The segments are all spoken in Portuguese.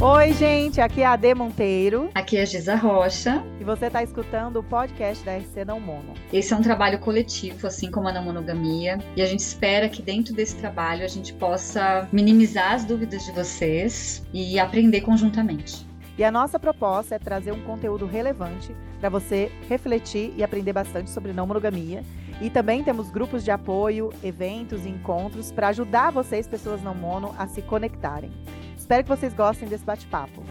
Oi, gente, aqui é a Ade Monteiro. Aqui é a Giza Rocha. E você está escutando o podcast da RC Não Mono. Esse é um trabalho coletivo, assim como a não monogamia. E a gente espera que dentro desse trabalho a gente possa minimizar as dúvidas de vocês e aprender conjuntamente. E a nossa proposta é trazer um conteúdo relevante para você refletir e aprender bastante sobre não monogamia. E também temos grupos de apoio, eventos e encontros para ajudar vocês, pessoas não mono, a se conectarem. Espero que vocês gostem desse bate-papo.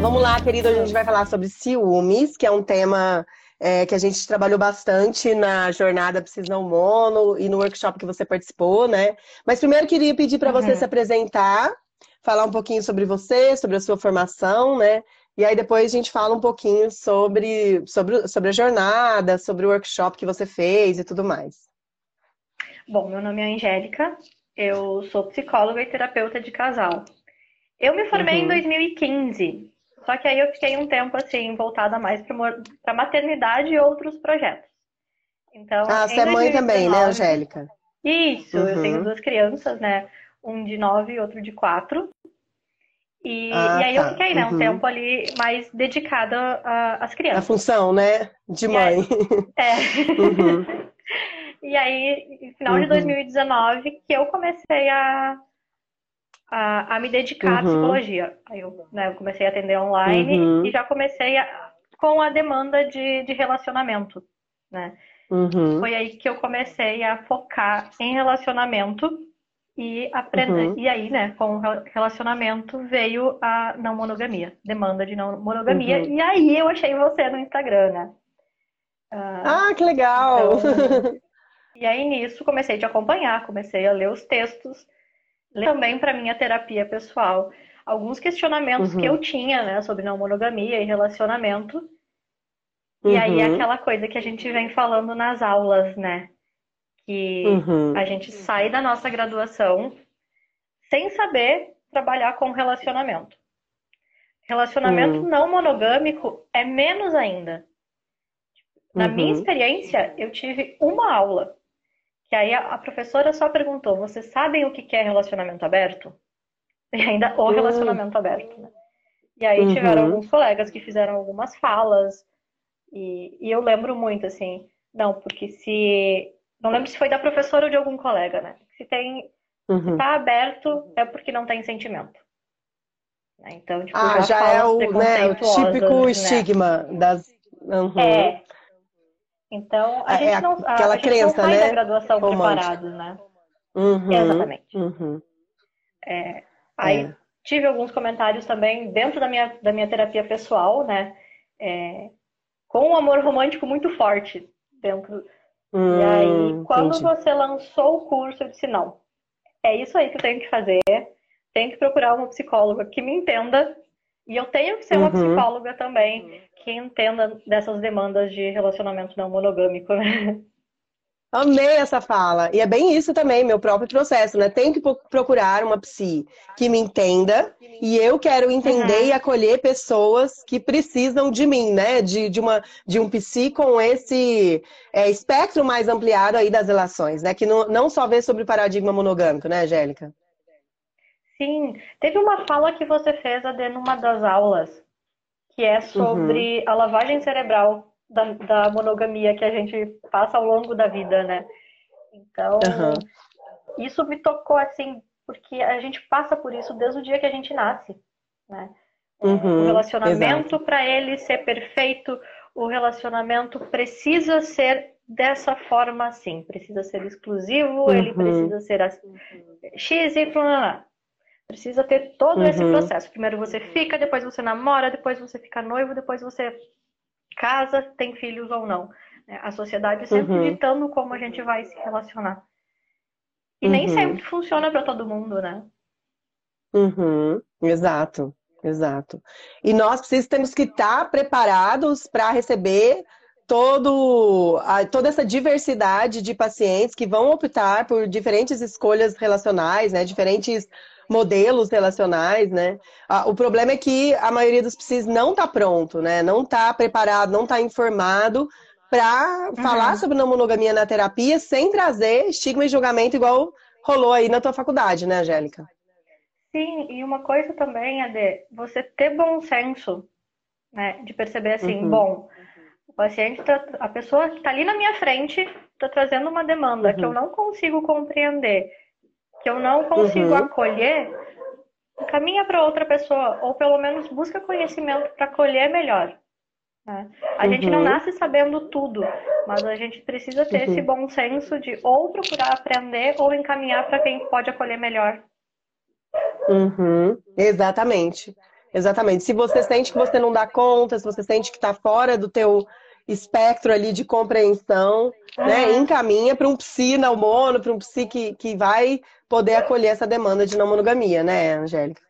Vamos lá, querido. Hoje a gente vai falar sobre ciúmes, que é um tema é, que a gente trabalhou bastante na jornada Precisa Não Mono e no workshop que você participou, né? Mas primeiro queria pedir para uhum. você se apresentar, falar um pouquinho sobre você, sobre a sua formação, né? E aí depois a gente fala um pouquinho sobre, sobre, sobre a jornada, sobre o workshop que você fez e tudo mais. Bom, meu nome é Angélica, eu sou psicóloga e terapeuta de casal. Eu me formei uhum. em 2015, só que aí eu fiquei um tempo assim, voltada mais para maternidade e outros projetos. Então, ah, você é mãe 2019, também, né, Angélica? Isso, uhum. eu tenho duas crianças, né? Um de nove e outro de quatro. E, ah, e aí tá. eu fiquei, né, um uhum. tempo ali mais dedicada às crianças. A função, né? De mãe. Aí, é. Uhum. e aí, final uhum. de 2019, que eu comecei a, a, a me dedicar à uhum. psicologia. Aí eu, né, eu comecei a atender online uhum. e já comecei a, com a demanda de, de relacionamento, né? Uhum. Foi aí que eu comecei a focar em relacionamento e aprender. Uhum. E aí, né, com o relacionamento veio a não monogamia, demanda de não monogamia. Uhum. E aí eu achei você no Instagram, né? Uh, ah, que legal! Então, e aí nisso comecei a te acompanhar, comecei a ler os textos, ler também para minha terapia pessoal alguns questionamentos uhum. que eu tinha, né, sobre não monogamia e relacionamento. E aí uhum. aquela coisa que a gente vem falando nas aulas, né? Que uhum. a gente sai da nossa graduação sem saber trabalhar com relacionamento. Relacionamento uhum. não monogâmico é menos ainda. Na uhum. minha experiência, eu tive uma aula que aí a, professora só perguntou: vocês sabem o que é relacionamento aberto? E ainda o hum. relacionamento aberto, né? E aí uhum. tiveram alguns colegas que fizeram algumas falas, e, e eu lembro muito assim, não, porque se não lembro se foi da professora ou de algum colega, né? Se tem. Uhum. Se tá aberto, é porque não tem sentimento. Né? Então, tipo, ah, já, já é o, né, o típico né? estigma das. Uhum. É. Então, a é, gente não, a, aquela a gente crença, não sai né? da graduação preparados, né? Uhum. Exatamente. Uhum. É, aí é. tive alguns comentários também dentro da minha, da minha terapia pessoal, né? É, com um amor romântico muito forte dentro Hum, e aí, quando entendi. você lançou o curso, eu disse: não, é isso aí que eu tenho que fazer. Tenho que procurar uma psicóloga que me entenda. E eu tenho que ser uma uhum. psicóloga também que entenda dessas demandas de relacionamento não monogâmico, né? Amei essa fala. E é bem isso também, meu próprio processo, né? Tenho que procurar uma psi que me entenda e eu quero entender uhum. e acolher pessoas que precisam de mim, né? De, de, uma, de um psi com esse é, espectro mais ampliado aí das relações, né? Que não, não só vê sobre o paradigma monogâmico, né, Angélica? Sim. Teve uma fala que você fez, Adê, numa das aulas, que é sobre uhum. a lavagem cerebral da, da, monogamia que a gente passa ao longo da vida, né? Então, uhum. isso me tocou assim, porque a gente passa por isso desde o dia que a gente nasce, né? Uhum, o relacionamento para ele ser perfeito, o relacionamento precisa ser dessa forma assim, precisa ser exclusivo, uhum. ele precisa ser assim, x, y, precisa ter todo esse uhum. processo. Primeiro você fica, depois você namora, depois você fica noivo, depois você casa, tem filhos ou não. Né? A sociedade sempre uhum. ditando como a gente vai se relacionar. E uhum. nem sempre funciona para todo mundo, né? Uhum. Exato, exato. E nós precisamos temos que estar preparados para receber todo, a, toda essa diversidade de pacientes que vão optar por diferentes escolhas relacionais, né? Diferentes modelos relacionais, né? O problema é que a maioria dos psis não está pronto, né? Não está preparado, não está informado para uhum. falar sobre não monogamia na terapia sem trazer estigma e julgamento igual rolou aí na tua faculdade, né, Angélica? Sim, e uma coisa também é de você ter bom senso, né? De perceber assim, uhum. bom, o paciente, tá, a pessoa que está ali na minha frente está trazendo uma demanda uhum. que eu uhum. não consigo compreender, eu não consigo uhum. acolher, caminha para outra pessoa, ou pelo menos busca conhecimento para acolher melhor. Né? A uhum. gente não uhum. nasce sabendo tudo, mas a gente precisa ter uhum. esse bom senso de ou procurar aprender ou encaminhar para quem pode acolher melhor. Uhum. Exatamente. Exatamente. Se você sente que você não dá conta, se você sente que está fora do teu espectro ali de compreensão, né? Encaminha para um psi não mono, para um psi que, que vai poder acolher essa demanda de não monogamia, né, Angélica?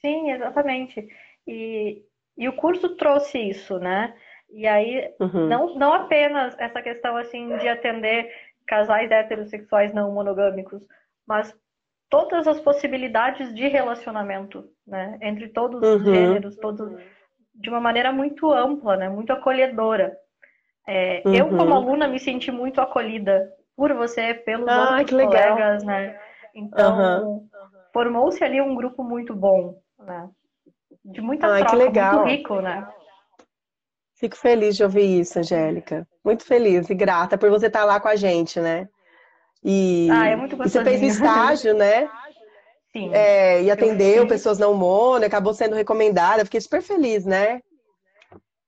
Sim, exatamente. E, e o curso trouxe isso, né? E aí, uhum. não, não apenas essa questão assim de atender casais heterossexuais não monogâmicos, mas todas as possibilidades de relacionamento, né? Entre todos uhum. os gêneros, todos de uma maneira muito ampla, né? Muito acolhedora. É, uhum. Eu, como aluna, me senti muito acolhida por você, pelos ah, outros colegas, né? Então, uhum. formou-se ali um grupo muito bom, né? De muita ah, troca, muito rico, né? Fico feliz de ouvir isso, Angélica. Muito feliz e grata por você estar lá com a gente, né? E, ah, é muito e você fez estágio, né? Sim. É, e atendeu pessoas não mono, acabou sendo recomendada. Fiquei super feliz, né?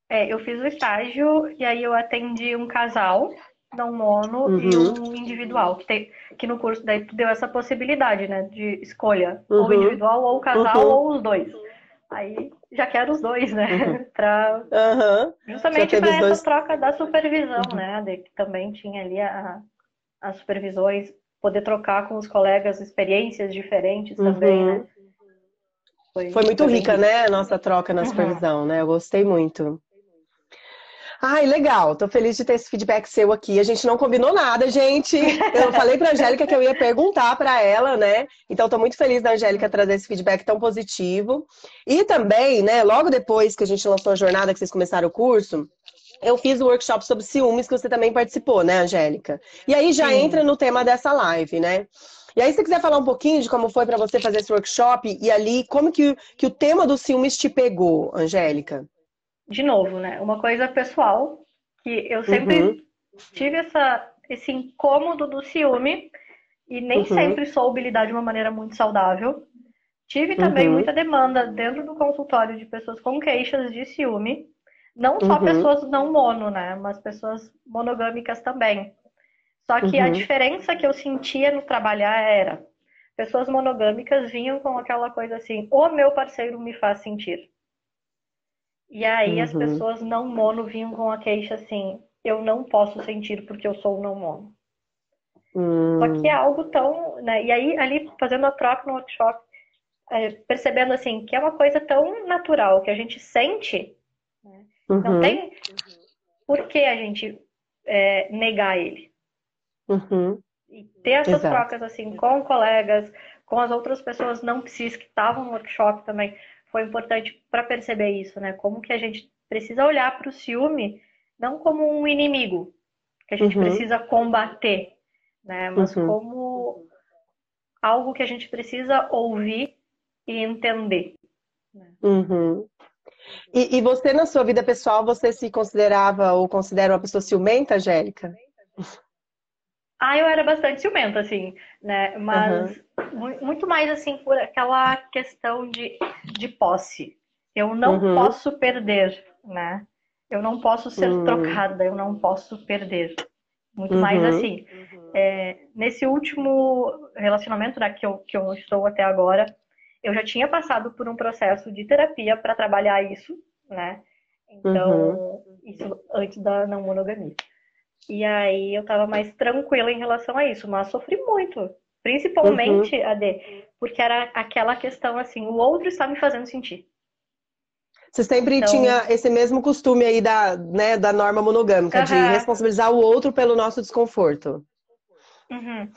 É, eu fiz o estágio e aí eu atendi um casal não mono uhum. e um individual, que, tem, que no curso daí tu deu essa possibilidade, né, de escolha, uhum. ou individual, ou casal, uhum. ou os dois. Aí já quero os dois, né, uhum. pra, justamente para essa dois... troca da supervisão, uhum. né, de, que também tinha ali a, as supervisões, poder trocar com os colegas experiências diferentes também, né. Uhum. Foi, Foi muito rica, né, a nossa troca na supervisão, né, eu gostei muito. Ai, legal. Tô feliz de ter esse feedback seu aqui. A gente não combinou nada, gente. Eu falei pra Angélica que eu ia perguntar para ela, né? Então tô muito feliz da Angélica trazer esse feedback tão positivo. E também, né, logo depois que a gente lançou a jornada, que vocês começaram o curso, eu fiz o workshop sobre ciúmes, que você também participou, né, Angélica? E aí já Sim. entra no tema dessa live, né? E aí, se você quiser falar um pouquinho de como foi para você fazer esse workshop e ali, como que, que o tema dos ciúmes te pegou, Angélica? De novo, né? Uma coisa pessoal, que eu sempre uhum. tive essa, esse incômodo do ciúme e nem uhum. sempre soube lidar de uma maneira muito saudável. Tive também uhum. muita demanda dentro do consultório de pessoas com queixas de ciúme. Não só uhum. pessoas não mono, né? Mas pessoas monogâmicas também. Só que a uhum. diferença que eu sentia no trabalhar era pessoas monogâmicas vinham com aquela coisa assim: o meu parceiro me faz sentir. E aí uhum. as pessoas não mono vinham com a queixa assim, eu não posso sentir porque eu sou não mono. Uhum. Só que é algo tão. Né? E aí, ali, fazendo a troca no workshop, é, percebendo assim, que é uma coisa tão natural que a gente sente, né? uhum. não tem por que a gente é, negar ele. Uhum. E ter essas Exato. trocas assim com colegas, com as outras pessoas não psis que estavam no workshop também, foi importante para perceber isso, né? Como que a gente precisa olhar para o ciúme não como um inimigo que a gente uhum. precisa combater, né? Mas uhum. como algo que a gente precisa ouvir e entender. Né? Uhum. E, e, você, na sua vida pessoal, você se considerava ou considera uma pessoa ciumenta, Angélica? Ah, eu era bastante ciumenta, assim, né? Mas uhum. muito mais, assim, por aquela questão de, de posse. Eu não uhum. posso perder, né? Eu não posso ser uhum. trocada, eu não posso perder. Muito mais uhum. assim. É, nesse último relacionamento né, que, eu, que eu estou até agora, eu já tinha passado por um processo de terapia para trabalhar isso, né? Então, uhum. isso antes da não monogamia. E aí eu tava mais tranquila em relação a isso, mas sofri muito. Principalmente, uhum. AD, porque era aquela questão assim, o outro está me fazendo sentir. Você sempre então... tinha esse mesmo costume aí da, né, da norma monogâmica, uhum. de responsabilizar o outro pelo nosso desconforto. Uhum.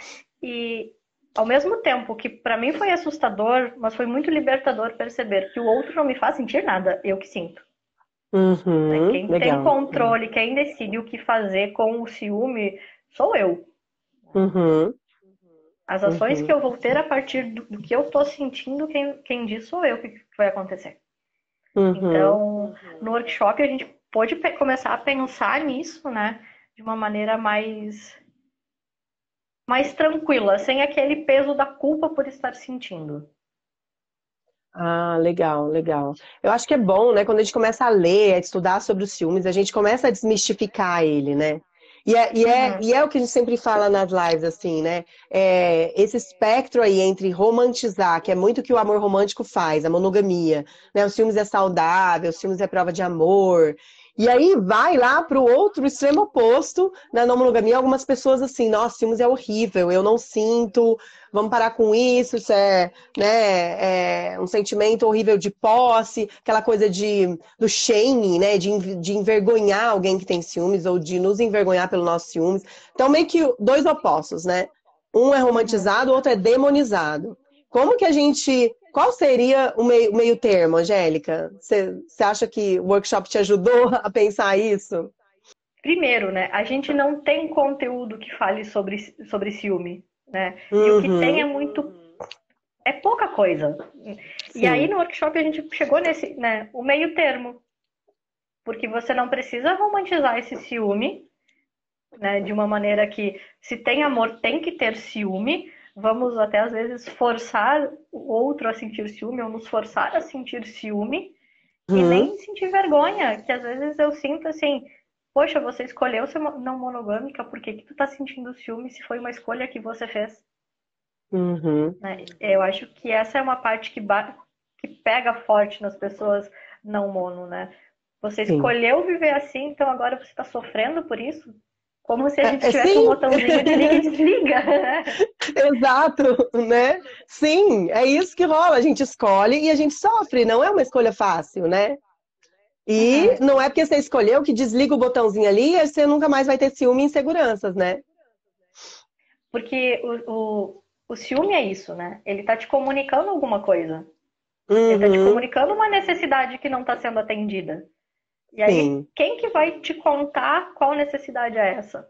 E ao mesmo tempo que para mim foi assustador, mas foi muito libertador perceber que o outro não me faz sentir nada, eu que sinto. Uhum, né? Quem legal. tem controle, quem decide o que fazer com o ciúme, sou eu. Uhum, As ações Uhum. que eu vou ter a partir do, do que eu tô sentindo, quem, quem diz sou eu o que, que vai acontecer. uhum. Então, no workshop a gente pôde pe- começar a pensar nisso, né? De uma maneira mais mais tranquila, sem aquele peso da culpa por estar sentindo. Ah, legal, legal. Eu acho que é bom, né? Quando a gente começa a ler, a estudar sobre os ciúmes, a gente começa a desmistificar ele, né? E é, e é, Uhum. e é o que a gente sempre fala nas lives, assim, né? É, esse espectro aí entre romantizar, que é muito o que o amor romântico faz, a monogamia, né? Os ciúmes é saudável, os ciúmes é prova de amor. E aí vai lá pro outro extremo oposto, na não monogamia, algumas pessoas assim, nossa, ciúmes é horrível, eu não sinto, vamos parar com isso, isso é, né, é um sentimento horrível de posse, aquela coisa de do shame, né, de, de envergonhar alguém que tem ciúmes ou de nos envergonhar pelo nosso ciúmes. Então meio que dois opostos, né? Um é romantizado, o outro é demonizado. Como que a gente, qual seria o meio, o meio termo, Angélica? Você acha que o workshop te ajudou a pensar isso? Primeiro, né? A gente não tem conteúdo que fale sobre, sobre ciúme, né? E o que Uhum. tem é muito. É pouca coisa. E Sim. aí no workshop a gente chegou nesse, né? O meio termo. Porque você não precisa romantizar esse ciúme, né? De uma maneira que, se tem amor, tem que ter ciúme. Vamos até às vezes forçar o outro a sentir ciúme ou nos forçar a sentir ciúme. E Uhum. nem sentir vergonha, que às vezes eu sinto assim, poxa, você escolheu ser não monogâmica, por que que tu tá sentindo ciúme se foi uma escolha que você fez? Uhum. né? Eu acho que essa é uma parte que, que pega forte nas pessoas não mono, né? Você Sim. escolheu viver assim, então agora você tá sofrendo por isso? Como se a É- gente tivesse sim. um botãozinho de liga e desliga, né? Exato, né? Sim, é isso que rola. A gente escolhe e a gente sofre, não é uma escolha fácil, né? E Uhum. não é porque você escolheu que desliga o botãozinho ali e você nunca mais vai ter ciúme e inseguranças, né? Porque o, o, o ciúme é isso, né? Ele tá te comunicando alguma coisa. Ele tá te Uhum, comunicando uma necessidade que não está sendo atendida. E aí, sim. quem que vai te contar qual necessidade é essa?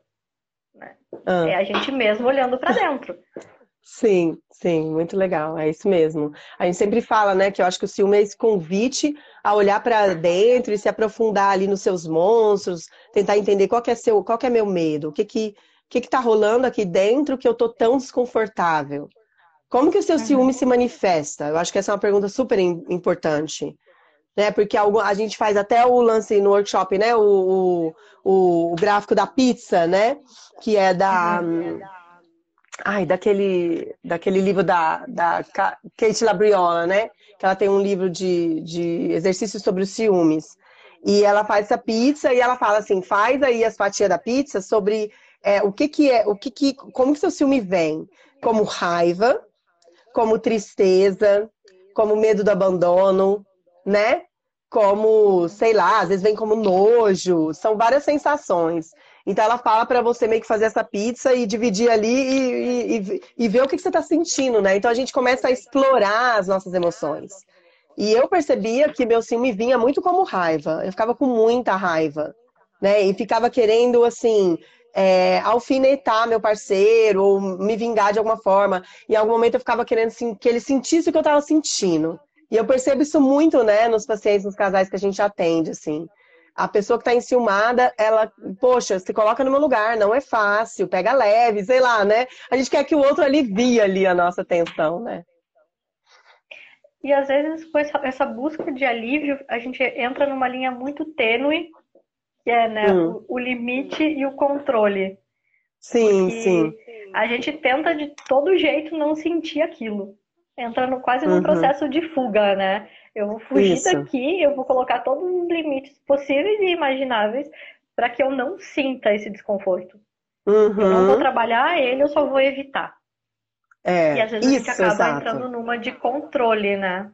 Ah, É a gente mesmo olhando para dentro. sim, sim, muito legal, é isso mesmo. A gente sempre fala, né, que eu acho que o ciúme é esse convite a olhar para dentro e se aprofundar ali nos seus monstros, tentar entender qual que é seu, qual que é meu medo, o que que, que que tá rolando aqui dentro que eu tô tão desconfortável. Como que o seu Uhum. ciúme se manifesta? Eu acho que essa é uma pergunta super im- importante. Né? Porque a gente faz até o lance no workshop, né? O, o, o gráfico da pizza, né? Que é da. Ai, daquele, daquele livro da, da Ka- Kate Labriola, né? Que ela tem um livro de, de exercícios sobre os ciúmes. E ela faz essa pizza e ela fala assim: faz aí as fatias da pizza sobre é, o que, que é, o que, que, como que seu ciúme vem? Como raiva, como tristeza, como medo do abandono, né? Como, sei lá, às vezes vem como nojo, são várias sensações. Então ela fala para você meio que fazer essa pizza e dividir ali e, e, e- e ver o que, que você está sentindo, né? Então a gente começa a explorar as nossas emoções. E eu percebia que meu ciúme vinha muito como raiva. Eu ficava com muita raiva, né? E ficava querendo, assim, é, alfinetar meu parceiro ou me vingar de alguma forma. Em algum momento eu ficava querendo assim, que ele sentisse o que eu estava sentindo. E eu percebo isso muito, né, nos pacientes, nos casais que a gente atende, assim. A pessoa que está enciumada, ela, poxa, se coloca no meu lugar, não é fácil, pega leve, sei lá, né? A gente quer que o outro alivie ali a nossa tensão, né? E às vezes, com essa, essa busca de alívio, a gente entra numa linha muito tênue, que é né, Hum. o, o limite e o controle. Sim, E sim. a gente tenta de todo jeito não sentir aquilo. Entra no, quase num Uhum. processo de fuga, né? Eu vou fugir Isso. daqui, eu vou colocar todos os limites possíveis e imagináveis para que eu não sinta esse desconforto. Eu não vou Uhum. trabalhar ele, eu só vou evitar. É, E às vezes a gente isso, acaba exato. entrando numa de controle, né?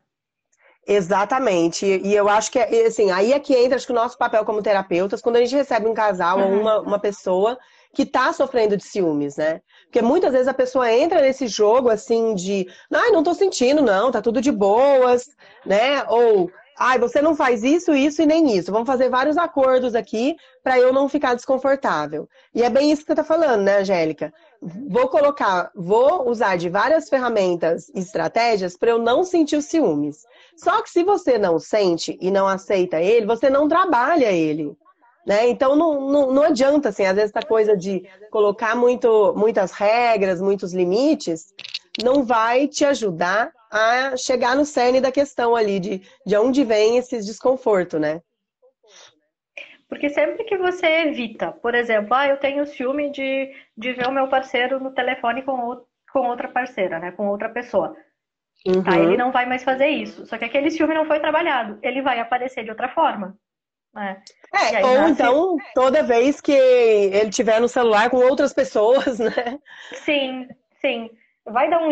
Exatamente. E eu acho que, é- assim, aí é que entra, acho que o nosso papel como terapeutas, quando a gente recebe um casal ou Uhum. uma, uma pessoa que tá sofrendo de ciúmes, né? Porque muitas vezes a pessoa entra nesse jogo, assim, de, ai, não tô sentindo, não, tá tudo de boas, né? Ou, ai, você não faz isso, isso e nem isso. Vamos fazer vários acordos aqui para eu não ficar desconfortável. E é bem isso que você está falando, né, Angélica? Vou colocar, vou usar de várias ferramentas e estratégias para eu não sentir os ciúmes. Só que se você não sente e não aceita ele, você não trabalha ele. Né? Então não, não, não adianta, assim, às vezes essa coisa de colocar muito, muitas regras, muitos limites, não vai te ajudar a chegar no cerne da questão ali, de, de onde vem esse desconforto, né? Porque sempre que você evita, por exemplo, ah, eu tenho ciúme de, de ver o meu parceiro no telefone com, com outra parceira, né? Com outra pessoa. Uhum. Tá, ele não vai mais fazer isso. Só que aquele ciúme não foi trabalhado. Ele vai aparecer de outra forma. Né? É, ou nasce... então, toda vez que ele tiver no celular com outras pessoas, né? Sim, sim. Vai dar um.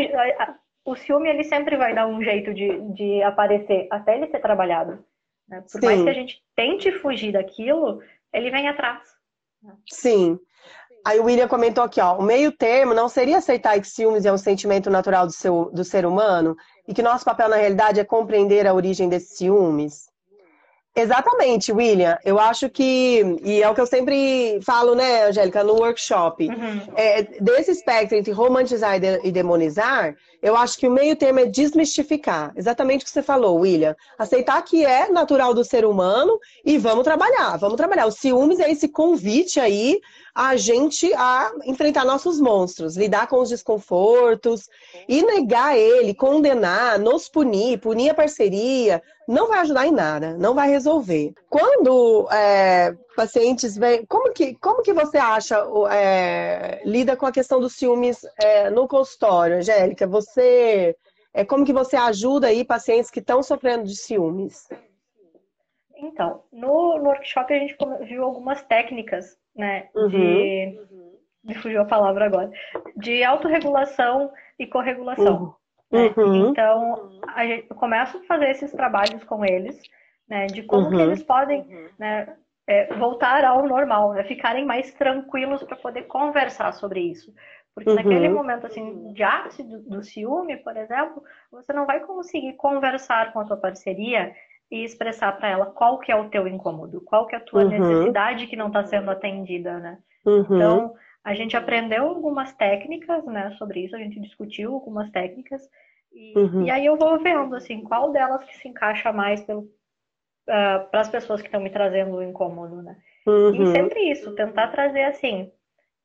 O ciúme, ele sempre vai dar um jeito de, de aparecer, até ele ser trabalhado. Né? Por sim. mais que a gente tente fugir daquilo, ele vem atrás. Sim. Aí o William comentou aqui, ó, o meio termo não seria aceitar que ciúmes é um sentimento natural do, seu, do ser humano e que nosso papel na realidade é compreender a origem desses ciúmes? Exatamente, William. Eu acho que, e é o que eu sempre falo, né, Angélica, no workshop, uhum. é, desse espectro entre romantizar e demonizar, eu acho que o meio termo é desmistificar. Exatamente o que você falou, William. Aceitar que é natural do ser humano e vamos trabalhar, vamos trabalhar. O ciúmes é esse convite aí a gente a enfrentar nossos monstros, lidar com os desconfortos e negar ele, condenar, nos punir, punir a parceria, não vai ajudar em nada, não vai resolver. Quando é, pacientes vêm, como que, como que você acha, é, lida com a questão dos ciúmes é, no consultório, Angélica? Você, é, como que você ajuda aí pacientes que estão sofrendo de ciúmes? Então, no, no workshop a gente viu algumas técnicas, né, uhum. de... Me fugiu a palavra agora. De autorregulação e corregulação. Uhum. Né? Uhum. Então, a gente, eu começo a fazer esses trabalhos com eles, né, de como uhum. que eles podem né, é, voltar ao normal, né, ficarem mais tranquilos para poder conversar sobre isso. Porque uhum. naquele momento assim, de ápice do, do ciúme, por exemplo, você não vai conseguir conversar com a tua parceria e expressar para ela qual que é o teu incômodo, qual que é a tua uhum. necessidade que não está sendo atendida, né? Uhum. Então, a gente aprendeu algumas técnicas, né, sobre isso, a gente discutiu algumas técnicas, e, uhum. e aí eu vou vendo, assim, qual delas que se encaixa mais uh, ah, para as pessoas que estão me trazendo o incômodo, né? E uhum. sempre isso, tentar trazer assim,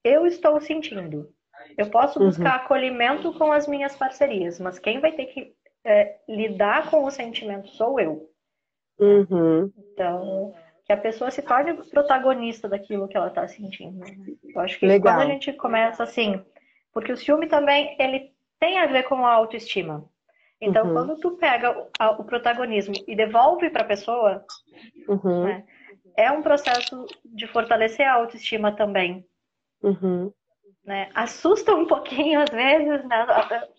eu estou sentindo. Eu posso uhum. buscar acolhimento com as minhas parcerias, mas quem vai ter que é, lidar com o sentimento sou eu. Uhum. Então, que a pessoa se torne protagonista daquilo que ela está sentindo. Eu acho que Legal. quando a gente começa assim, porque o ciúme também ele tem a ver com a autoestima. Então, uhum. quando tu pega o, o protagonismo e devolve para a pessoa, uhum. né, é um processo de fortalecer a autoestima também. Uhum. Né? Assusta um pouquinho às vezes, né?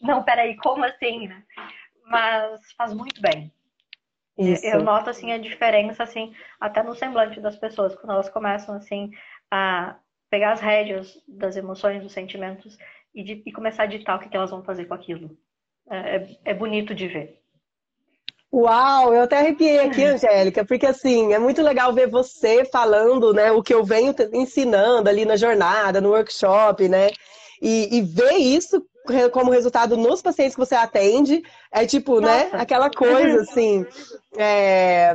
não, peraí, como assim? Né? Mas faz muito bem. Isso. Eu noto assim a diferença assim até no semblante das pessoas quando elas começam assim a pegar as rédeas das emoções, dos sentimentos e, de, e começar a ditar o que, que elas vão fazer com aquilo. É, é, é bonito de ver. Uau, eu até arrepiei aqui, Angélica, porque assim, é muito legal ver você falando, né, o que eu venho ensinando ali na jornada, no workshop, né? E, e ver isso como resultado nos pacientes que você atende, é tipo, né, Nossa. né, aquela coisa assim, é,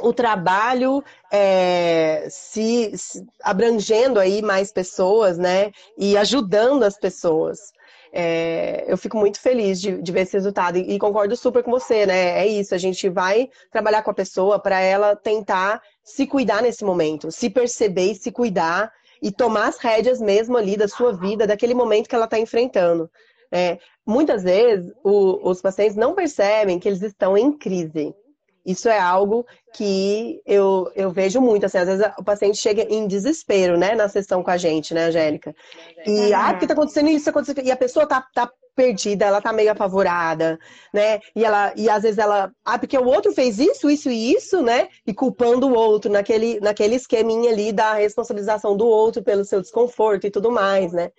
o trabalho é, se, se, abrangendo aí mais pessoas, né, e ajudando as pessoas. É, eu fico muito feliz de, de ver esse resultado e, e, concordo super com você, né? É isso, a gente vai trabalhar com a pessoa para ela tentar se cuidar nesse momento, se perceber e se cuidar e tomar as rédeas mesmo ali da sua vida, daquele momento que ela está enfrentando. É, muitas vezes o, os pacientes não percebem que eles estão em crise. Isso é algo que eu, eu vejo muito, assim, às vezes o paciente chega em desespero, né, na sessão com a gente, né, Angélica? E, uhum. ah, porque tá acontecendo isso, acontecendo... E a pessoa tá, tá perdida, ela tá meio apavorada, né? E ela e às vezes ela, ah, porque o outro fez isso, isso e isso, né? E culpando o outro naquele naquele esqueminha ali da responsabilização do outro pelo seu desconforto e tudo mais, né?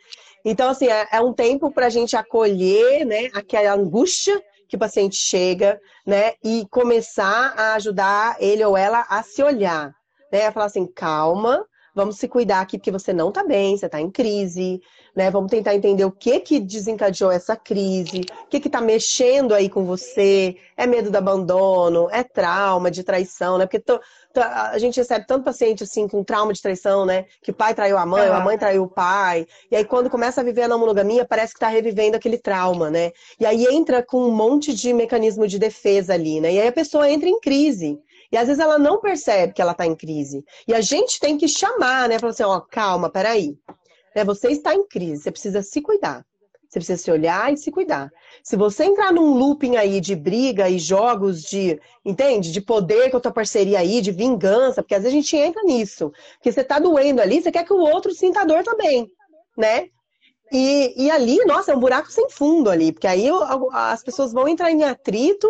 Então assim, é, é um tempo para a gente acolher, né, aquela angústia que o paciente chega, né? E começar a ajudar ele ou ela a se olhar, né? A falar assim, calma, vamos se cuidar aqui porque você não tá bem, você tá em crise, né? Vamos tentar entender o que que desencadeou essa crise, o que que tá mexendo aí com você, é medo do abandono, é trauma de traição, né? Porque to, to, a gente recebe tanto paciente assim com trauma de traição, né? Que o pai traiu a mãe, a mãe traiu o pai, e aí quando começa a viver a não monogamia, parece que tá revivendo aquele trauma, né? E aí entra com um monte de mecanismo de defesa ali, né? E aí a pessoa entra em crise. E às vezes ela não percebe que ela está em crise. E a gente tem que chamar, né? Falar assim, ó, calma, peraí. Né, você está em crise, você precisa se cuidar. Você precisa se olhar e se cuidar. Se você entrar num looping aí de briga e jogos de, entende? De poder com a tua parceria aí, de vingança, porque às vezes a gente entra nisso. Porque você tá doendo ali, você quer que o outro sinta dor também, né? E, e ali, nossa, é um buraco sem fundo ali, porque aí as pessoas vão entrar em atrito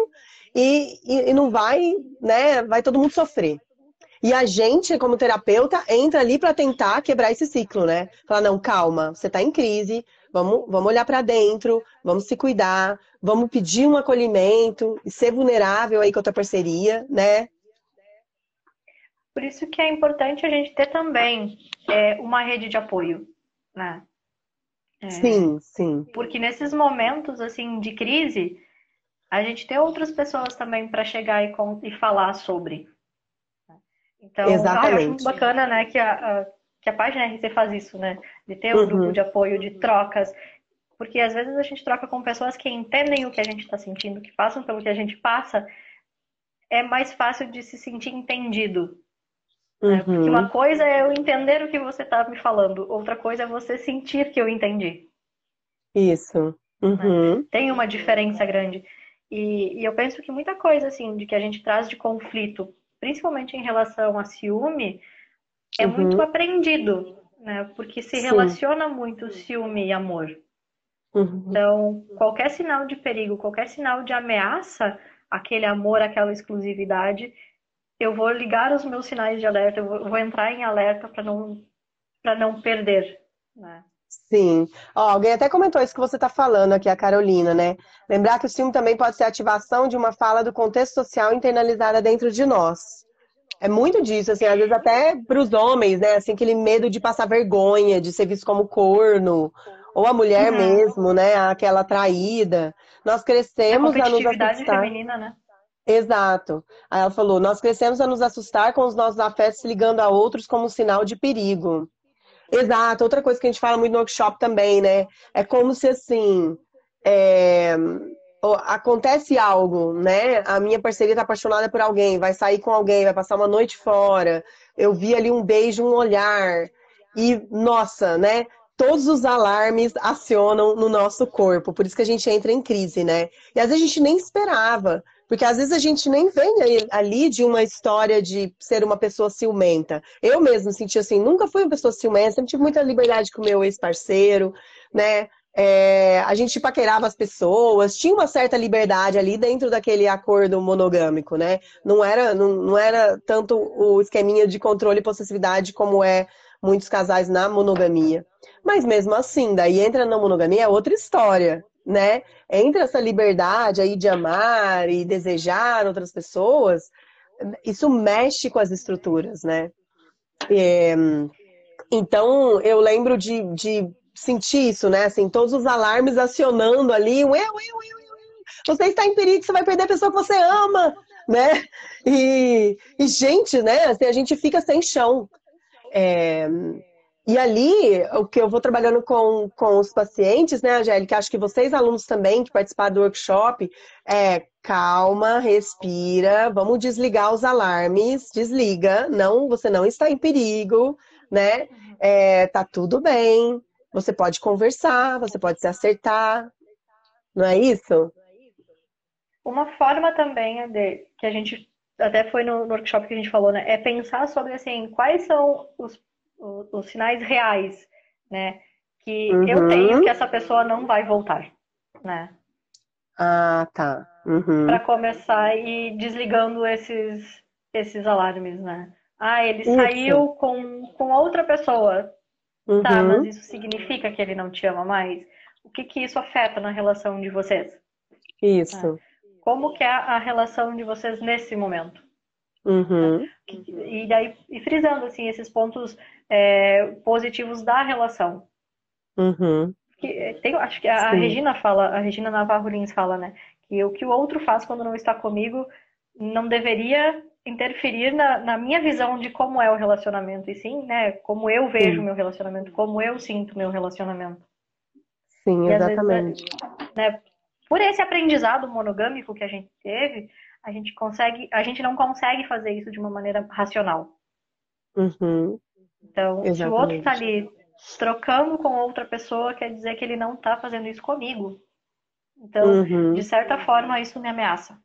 e, e, e não vai, né? Vai todo mundo sofrer. E a gente, como terapeuta, entra ali para tentar quebrar esse ciclo, né? Falar, não, calma, você está em crise, vamos, vamos olhar para dentro, vamos se cuidar, vamos pedir um acolhimento e ser vulnerável aí com a tua parceria, né? Por isso que é importante a gente ter também é, uma rede de apoio, né? É, sim, sim. Porque nesses momentos, assim, de crise, a gente tem outras pessoas também para chegar e, com, e falar sobre. Então, Exatamente. Ah, eu acho muito bacana, né, que a, a, que a página RC faz isso, né? De ter um uhum. grupo de apoio, de trocas. Porque às vezes a gente troca com pessoas que entendem o que a gente está sentindo, que passam pelo que a gente passa. É mais fácil de se sentir entendido. Né? Uhum. Porque uma coisa é eu entender o que você está me falando, outra coisa é você sentir que eu entendi. Isso. Uhum. Né? Tem uma diferença grande. E, e eu penso que muita coisa, assim, de que a gente traz de conflito, principalmente em relação a ciúme, é uhum. muito aprendido, né? Porque se Sim. relaciona muito ciúme e amor. Uhum. Então, qualquer sinal de perigo, qualquer sinal de ameaça, aquele amor, aquela exclusividade, eu vou ligar os meus sinais de alerta, eu vou, entrar em alerta para não, não perder. Né? Sim. Ó, alguém até comentou isso que você está falando aqui, a Carolina, né? Lembrar que o ciúme também pode ser ativação de uma fala do contexto social internalizada dentro de nós. É muito disso, assim, às vezes até para os homens, né? Assim, aquele medo de passar vergonha, de ser visto como corno, ou a mulher uhum. mesmo, né? Aquela traída. Nós crescemos a, a nos assustar. feminina, né? Exato. Aí ela falou: nós crescemos a nos assustar com os nossos afetos se ligando a outros como sinal de perigo. Exato, outra coisa que a gente fala muito no workshop também, né? É como se assim. É... Acontece algo, né? A minha parceria tá apaixonada por alguém, vai sair com alguém, vai passar uma noite fora. Eu vi ali um beijo, um olhar. E, nossa, né? Todos os alarmes acionam no nosso corpo. Por isso que a gente entra em crise, né? E às vezes a gente nem esperava. Porque às vezes a gente nem vem ali de uma história de ser uma pessoa ciumenta. Eu mesmo senti assim, nunca fui uma pessoa ciumenta, sempre tive muita liberdade com meu ex-parceiro, né? É, a gente paquerava as pessoas, tinha uma certa liberdade ali dentro daquele acordo monogâmico, né? Não era, não, não era tanto o esqueminha de controle e possessividade como é muitos casais na monogamia. Mas mesmo assim, daí entra na monogamia é outra história, né? Entre essa liberdade aí de amar e desejar outras pessoas, isso mexe com as estruturas, né? É, então, eu lembro de, de sentir isso, né? Assim, todos os alarmes acionando ali, ué, ué, ué, você está em perigo, você vai perder a pessoa que você ama, né? E, e gente, né? Assim, a gente fica sem chão. É, e ali, o que eu vou trabalhando com, com os pacientes, né, Angélica? Acho que vocês, alunos também, que participaram do workshop, é calma, respira, vamos desligar os alarmes, desliga, não, você não está em perigo, né? É, tá tudo bem, você pode conversar, você pode se acertar, não é isso? Uma forma também de, que a gente até foi no, workshop que a gente falou, né? É pensar sobre assim, quais são os os, sinais reais, né? Que uhum. eu tenho que essa pessoa não vai voltar, né? Ah, tá. Uhum. Para começar ir desligando esses, esses alarmes, né? Ah, ele isso. saiu com, com outra pessoa. Tá, uhum. Tá, mas isso significa que ele não te ama mais? O que que isso afeta na relação de vocês? Isso. como que é a relação de vocês nesse momento. Uhum. E daí, e frisando, assim, esses pontos é, positivos da relação. Uhum. Que, tem, acho que a, a Regina fala, a Regina Navarro Lins fala, né, que o que o outro faz quando não está comigo não deveria interferir na, na minha visão de como é o relacionamento, e sim, né, como eu vejo o meu relacionamento, como eu sinto meu relacionamento. Sim, E exatamente. vezes, né, por esse aprendizado monogâmico que a gente teve, a gente consegue, a gente não consegue fazer isso de uma maneira racional. Uhum. Então, se o outro Exatamente. está ali trocando com outra pessoa, quer dizer que ele não está fazendo isso comigo. Então, Uhum. de certa forma, isso me ameaça.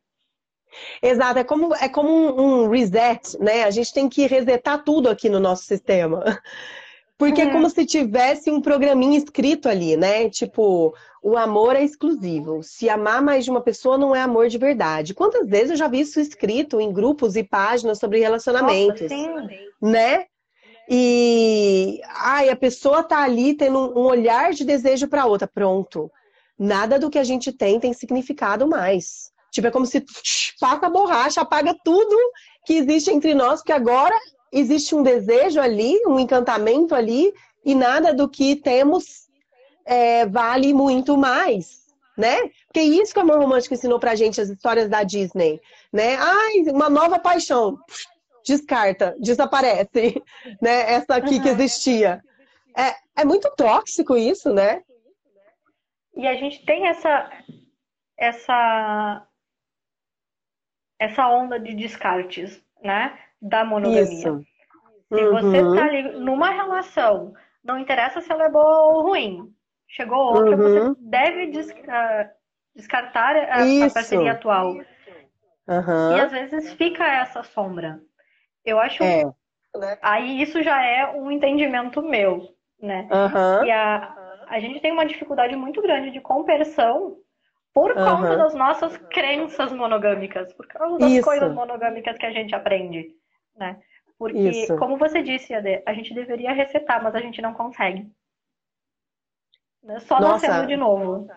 Exato, é como, é como um, um reset, né? A gente tem que resetar tudo aqui no nosso sistema. Porque é Uhum. como se tivesse um programinha escrito ali, né? Tipo, o amor é exclusivo. Se amar mais de uma pessoa não é amor de verdade. Quantas vezes eu já vi isso escrito em grupos e páginas sobre relacionamentos? Nossa, sim. né? E ai, a pessoa tá ali tendo um olhar de desejo para outra, pronto. Nada do que a gente tem tem significado mais. Tipo, é como se passa a borracha, apaga tudo que existe entre nós, porque agora existe um desejo ali, um encantamento ali, e nada do que temos é, vale muito mais, né? Porque isso que o amor romântico ensinou pra gente, as histórias da Disney, né? Ai, uma nova paixão descarta, desaparece, né? Essa aqui que Uhum. existia. É, é muito tóxico isso, né? E a gente tem essa essa essa onda de descartes, né? Da monogamia. Se você Uhum. tá ali numa relação, não interessa se ela é boa ou ruim, chegou outra, Uhum. você deve des- descartar a, a parceria atual. E Aham. às vezes fica essa sombra. Eu acho. É. Aí isso já é um entendimento meu, né? Aham. E a, a gente tem uma dificuldade muito grande de conversão por conta das nossas crenças monogâmicas, por causa das Isso. coisas monogâmicas que a gente aprende, né? Porque, Isso. como você disse, Ade, a gente deveria resetar, mas a gente não consegue. Né? Só Nossa. nascendo de novo.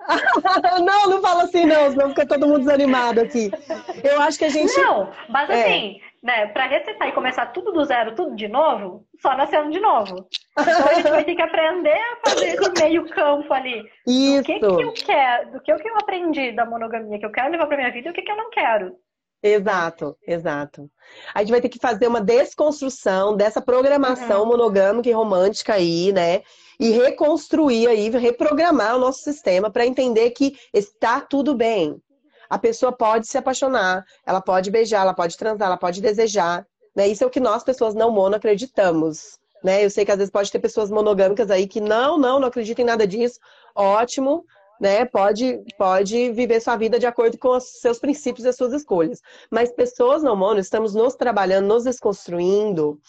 não, não fala assim não, senão fica todo mundo desanimado aqui. Eu acho que a gente. Não, mas É. assim, né, pra resetar e começar tudo do zero, tudo de novo, só nascendo de novo. Então a gente vai ter que aprender a fazer esse meio campo ali. O que, que eu Isso. quero, do que, que eu aprendi da monogamia que eu quero levar pra minha vida e o que, que eu não quero. Exato, exato. A gente vai ter que fazer uma desconstrução dessa programação Uhum. monogâmica e romântica aí, né? E reconstruir aí, reprogramar o nosso sistema para entender que está tudo bem. A pessoa pode se apaixonar, ela pode beijar, ela pode transar, ela pode desejar, né? Isso é o que nós, pessoas não mono, acreditamos, né? Eu sei que às vezes pode ter pessoas monogâmicas aí que não, não, não acreditam em nada disso. Ótimo, né? Pode, pode viver sua vida de acordo com os seus princípios e as suas escolhas. Mas pessoas não mono, estamos nos trabalhando, nos desconstruindo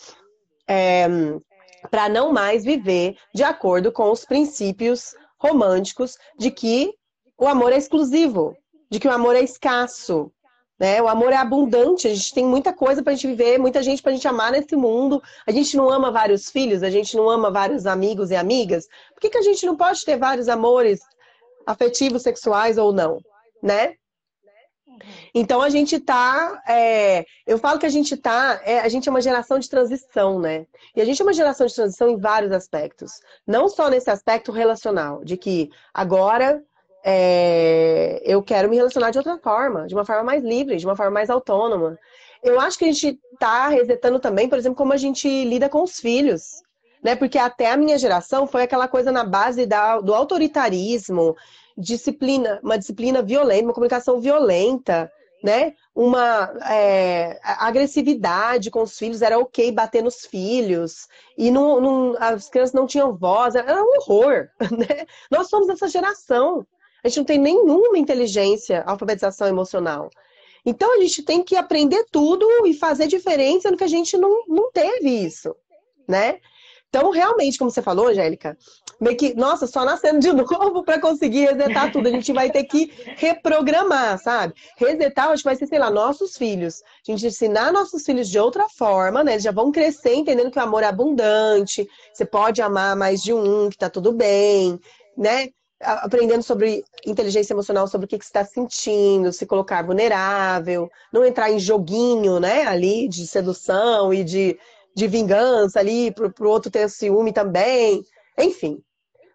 para não mais viver de acordo com os princípios românticos de que o amor é exclusivo, de que o amor é escasso. Né? O amor é abundante, a gente tem muita coisa pra gente viver, muita gente pra gente amar nesse mundo. A gente não ama vários filhos, a gente não ama vários amigos e amigas. Por que, que a gente não pode ter vários amores afetivos, sexuais ou não? Né? Então a gente tá. é, eu falo que a gente tá. é, a gente é uma geração de transição, né? E a gente é uma geração de transição em vários aspectos. Não só nesse aspecto relacional, de que agora é, eu quero me relacionar de outra forma, de uma forma mais livre, de uma forma mais autônoma. Eu acho que a gente tá resetando também, por exemplo, como a gente lida com os filhos. Né? Porque até a minha geração foi aquela coisa na base da, do autoritarismo, disciplina, uma disciplina violenta, uma comunicação violenta, né? Uma é, agressividade com os filhos, era ok bater nos filhos, e não, não- as crianças não tinham voz, era um horror, né? Nós somos essa geração. A gente não tem nenhuma inteligência, alfabetização emocional. Então a gente tem que aprender tudo e fazer diferente, sendo que a gente não, não teve isso, né? Então, realmente, como você falou, Angélica, meio que, nossa, só nascendo de novo para conseguir resetar tudo. A gente vai ter que reprogramar, sabe? Resetar, acho que vai ser, sei lá, nossos filhos. A gente ensinar nossos filhos de outra forma, né? Eles já vão crescer entendendo que o amor é abundante, você pode amar mais de um, que tá tudo bem, né? Aprendendo sobre inteligência emocional, sobre o que, que está sentindo, se colocar vulnerável, não entrar em joguinho, né, ali de sedução e de, de vingança ali, para o outro ter ciúme também. Enfim,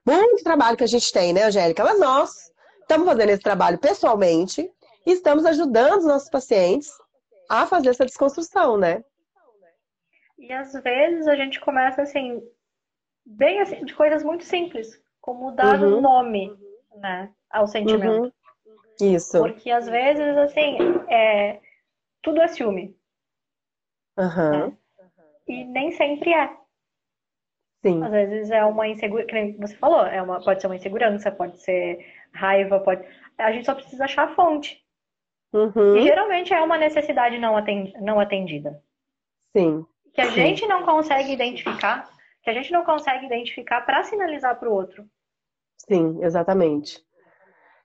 muito trabalho que a gente tem, né, Angélica? Mas nós estamos fazendo esse trabalho pessoalmente e estamos ajudando os nossos pacientes a fazer essa desconstrução, né? E às vezes a gente começa assim, bem assim, de coisas muito simples, como dar uhum. um nome, né, ao sentimento. Uhum. Isso. Porque às vezes, assim, é, tudo é ciúme. Uhum. Né? E nem sempre é. Sim. Às vezes é uma insegurança, como você falou, é uma, pode ser uma insegurança, pode ser raiva, pode. A gente só precisa achar a fonte. Uhum. E geralmente é uma necessidade não, não atendida. Sim. Que a Sim. gente não consegue identificar, que a gente não consegue identificar para sinalizar para o outro. Sim, exatamente.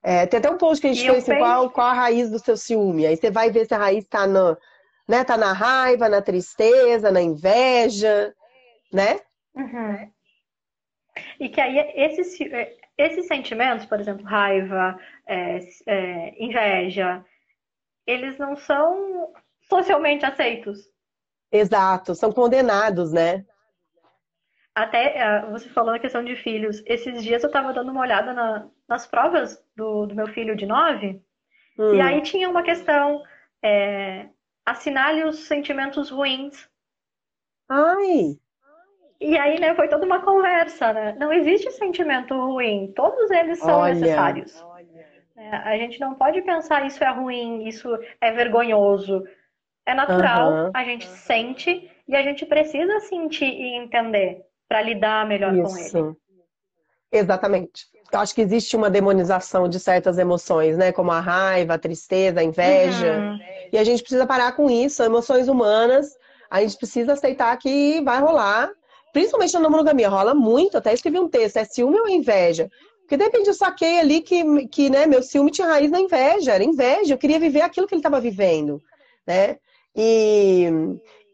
É, tem até um post que a gente e fez assim, penso... qual, qual a raiz do seu ciúme. Aí você vai ver se a raiz está no, né, tá na raiva, na tristeza, na inveja, né? Uhum. E que aí esses, esses sentimentos, por exemplo, raiva, é, é, inveja, eles não são socialmente aceitos. Exato, são condenados, né? Até uh, você falou na questão de filhos. Esses dias eu estava dando uma olhada na, nas provas do, do, meu filho de nove, hum. e aí tinha uma questão: é, assinale os sentimentos ruins. Ai! E aí, né, foi toda uma conversa, né? Não existe sentimento ruim, todos eles são olha, necessários. Olha. É, a gente não pode pensar isso é ruim, isso é vergonhoso. É natural, uhum. a gente sente e a gente precisa sentir e entender para lidar melhor isso. com ele. Exatamente. Eu acho que existe uma demonização de certas emoções, né? Como a raiva, a tristeza, a inveja. Uhum. E a gente precisa parar com isso. São emoções humanas. A gente precisa aceitar que vai rolar principalmente na monogamia, rola muito, até escrevi um texto, é ciúme ou inveja? Porque de repente eu saquei ali que, que né, meu ciúme tinha raiz na inveja, era inveja, eu queria viver aquilo que ele estava vivendo, né? E,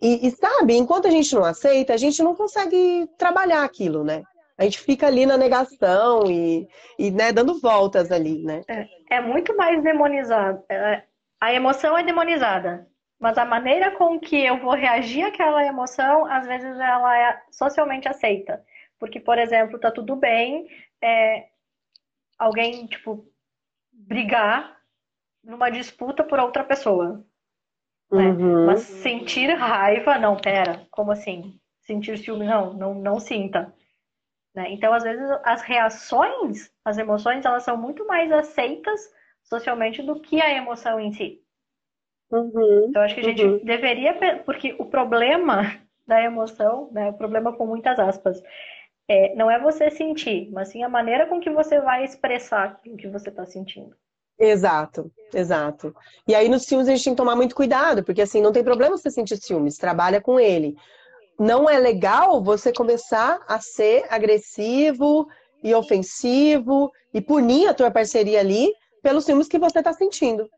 e, e, sabe, enquanto a gente não aceita, a gente não consegue trabalhar aquilo, né? A gente fica ali na negação e, e né, dando voltas ali, né? É, é muito mais demonizado. É, a emoção é demonizada. Mas a maneira com que eu vou reagir àquela emoção, às vezes ela é socialmente aceita. Porque, por exemplo, tá tudo bem é, alguém, tipo, brigar numa disputa por outra pessoa. Né? Uhum. Mas sentir raiva, não, pera, como assim? Sentir ciúme, não, não, não sinta. Né? Então, às vezes, as reações, as emoções, elas são muito mais aceitas socialmente do que a emoção em si. Uhum, então, acho que a gente uhum. deveria, porque o problema da emoção, né, o problema com muitas aspas, é, não é você sentir, mas sim a maneira com que você vai expressar o que você está sentindo. Exato, exato. E aí nos filmes a gente tem que tomar muito cuidado, porque assim, não tem problema você sentir ciúmes, trabalha com ele. Não é legal você começar a ser agressivo e ofensivo e punir a tua parceria ali pelos ciúmes que você está sentindo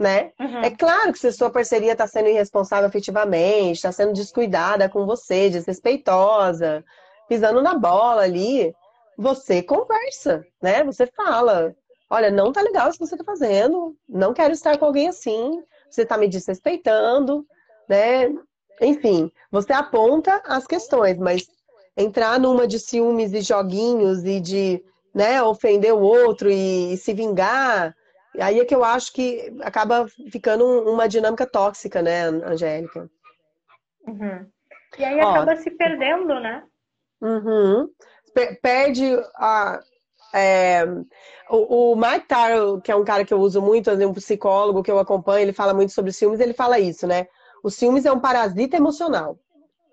né? Uhum. É claro que se a sua parceria está sendo irresponsável afetivamente, está sendo descuidada com você, desrespeitosa, pisando na bola ali, você conversa, né? Você fala, olha, não tá legal isso que você tá fazendo, não quero estar com alguém assim, você tá me desrespeitando, né? Enfim, você aponta as questões, mas entrar numa de ciúmes e joguinhos e de né, ofender o outro e, e se vingar, Aí é que eu acho que acaba ficando uma dinâmica tóxica, né, Angélica? Uhum. E aí Ó, acaba se perdendo, né? Uhum. Perde a. É, o, o Mike Taro, que é um cara que eu uso muito, um psicólogo que eu acompanho, ele fala muito sobre ciúmes, ele fala isso, né? O ciúmes é um parasita emocional.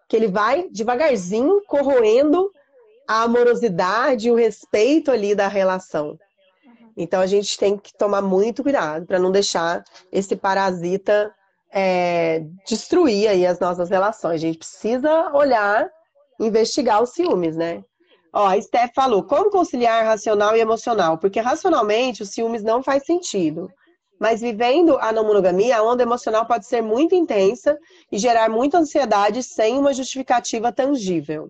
Que ele vai devagarzinho corroendo a amorosidade, o respeito ali da relação. Então a gente tem que tomar muito cuidado para não deixar esse parasita é, destruir aí as nossas relações. A gente precisa olhar, investigar os ciúmes, né? Ó, a Steph falou, como conciliar racional e emocional? Porque racionalmente os ciúmes não faz sentido. Mas vivendo a não monogamia, a onda emocional pode ser muito intensa e gerar muita ansiedade sem uma justificativa tangível.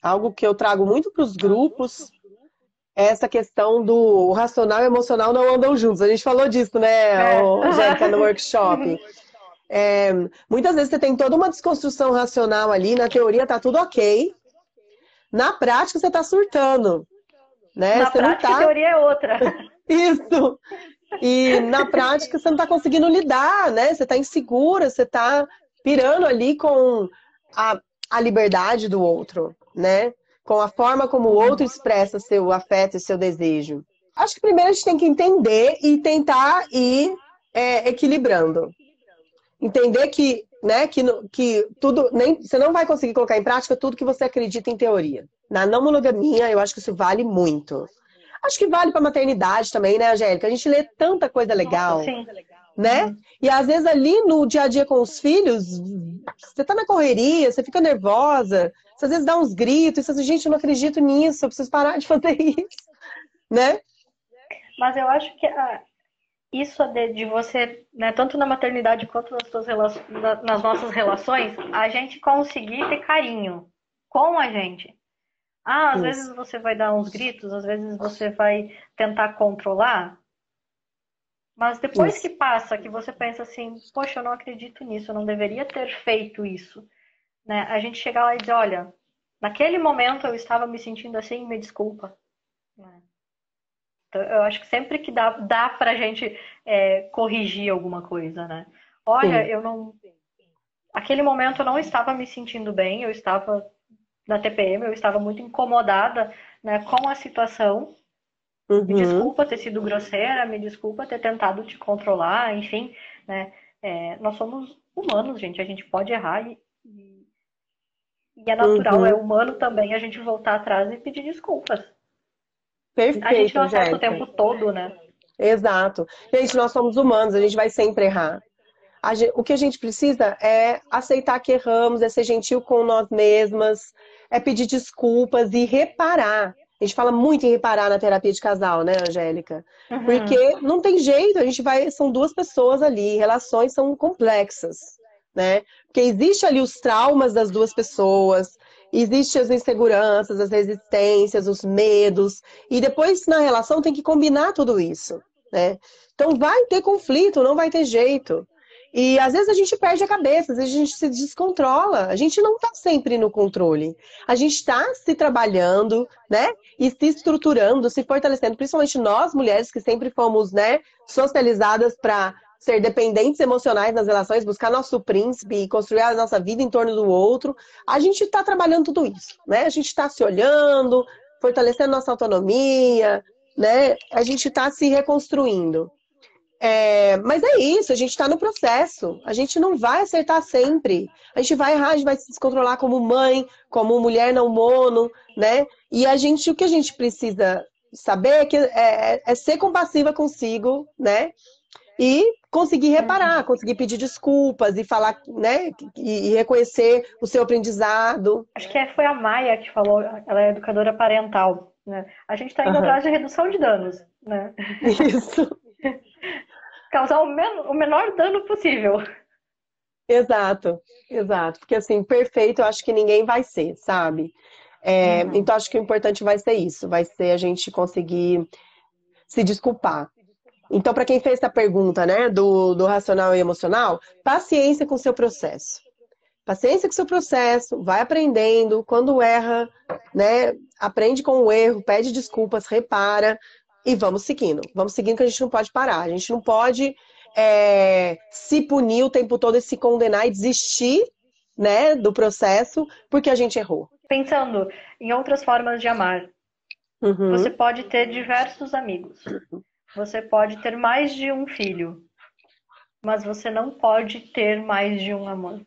Algo que eu trago muito para os grupos essa questão do racional e emocional não andam juntos. A gente falou disso, né, é. Jéssica, no workshop. É, muitas vezes você tem toda uma desconstrução racional ali, na teoria tá tudo ok. Na prática você tá surtando. Né? Na você prática tá... a teoria é outra. Isso! E na prática você não está conseguindo lidar, né? Você está insegura, você está pirando ali com a, a liberdade do outro, né? Com a forma como o outro expressa seu afeto e seu desejo. Acho que primeiro a gente tem que entender e tentar ir é, equilibrando. Entender que, né, que, que tudo, nem, você não vai conseguir colocar em prática tudo que você acredita em teoria. Na não monogamia, eu acho que isso vale muito. Acho que vale para maternidade também, né, Angélica? A gente lê tanta coisa legal. Sim. Né? Uhum. E às vezes ali no dia a dia com os filhos, você tá na correria, você fica nervosa, você às vezes dá uns gritos, você diz, gente, eu não acredito nisso, eu preciso parar de fazer isso, né? Mas eu acho que ah, isso de, de você, né, tanto na maternidade quanto nas, suas nas nossas relações, a gente conseguir ter carinho com a gente. Ah, às Isso. vezes você vai dar uns gritos, às vezes você vai tentar controlar. Mas depois isso. que passa, que você pensa assim, poxa, eu não acredito nisso, eu não deveria ter feito isso. Né? A gente chega lá e diz, olha, naquele momento eu estava me sentindo assim, me desculpa. Então, eu acho que sempre que dá, dá pra gente é, corrigir alguma coisa, né? Olha, Sim. eu não. Aquele momento eu não estava me sentindo bem, eu estava da TPM, eu estava muito incomodada né, com a situação. Uhum. Me desculpa ter sido grosseira, me desculpa ter tentado te controlar, enfim, né? É, nós somos humanos, gente, a gente pode errar e, e é natural, uhum. é humano também a gente voltar atrás e pedir desculpas. Perfeito, a gente não acerta o tempo todo, né? Exato. Gente, nós somos humanos, a gente vai sempre errar. Gente, o que a gente precisa é aceitar que erramos, é ser gentil com nós mesmas, é pedir desculpas e reparar. A gente fala muito em reparar na terapia de casal, né, Angélica? Uhum. Porque não tem jeito, a gente vai. São duas pessoas ali, relações são complexas, né? Porque existe ali os traumas das duas pessoas, existe as inseguranças, as resistências, os medos, e depois na relação tem que combinar tudo isso, né? Então vai ter conflito, não vai ter jeito. E às vezes a gente perde a cabeça, às vezes a gente se descontrola. A gente não está sempre no controle. A gente está se trabalhando, né? E se estruturando, se fortalecendo. Principalmente nós, mulheres, que sempre fomos, né, socializadas para ser dependentes emocionais nas relações, buscar nosso príncipe e construir a nossa vida em torno do outro. A gente está trabalhando tudo isso, né? A gente está se olhando, fortalecendo nossa autonomia, né? A gente está se reconstruindo. É, mas é isso, a gente está no processo. A gente não vai acertar sempre. A gente vai errar, a gente vai se descontrolar como mãe, como mulher não mono, né? E a gente, o que a gente precisa saber é, que, é, é ser compassiva consigo, né? E conseguir reparar, conseguir pedir desculpas e falar, né? E, e reconhecer o seu aprendizado. Acho que foi a Maia que falou, ela é educadora parental, né? A gente está indo uhum. atrás de redução de danos, né? Isso. causar o, men o menor dano possível. Exato, exato. Porque assim, perfeito eu acho que ninguém vai ser, sabe? É, uhum. Então acho que o importante vai ser isso, vai ser a gente conseguir se desculpar. Então, para quem fez essa pergunta, né, do, do racional e emocional, paciência com o seu processo. Paciência com o seu processo, vai aprendendo, quando erra, né, aprende com o erro, pede desculpas, repara, e vamos seguindo. Vamos seguindo que a gente não pode parar. A gente não pode é, se punir o tempo todo e se condenar e desistir né, do processo porque a gente errou. Pensando em outras formas de amar, uhum. você pode ter diversos amigos. Você pode ter mais de um filho. Mas você não pode ter mais de um amor.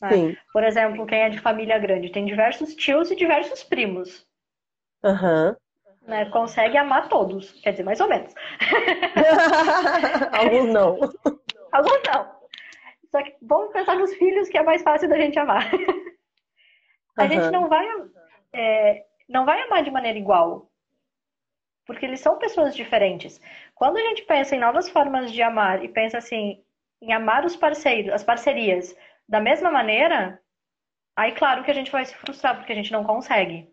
Né? Por exemplo, quem é de família grande tem diversos tios e diversos primos. Uhum né, consegue amar todos. Quer dizer, mais ou menos. Alguns não. Alguns não. Só que vamos pensar nos filhos, que é mais fácil da gente amar. A uhum. gente não vai, é, não vai amar de maneira igual. Porque eles são pessoas diferentes. Quando a gente pensa em novas formas de amar e pensa assim, em amar os parceiros, as parcerias da mesma maneira, aí claro que a gente vai se frustrar porque a gente não consegue.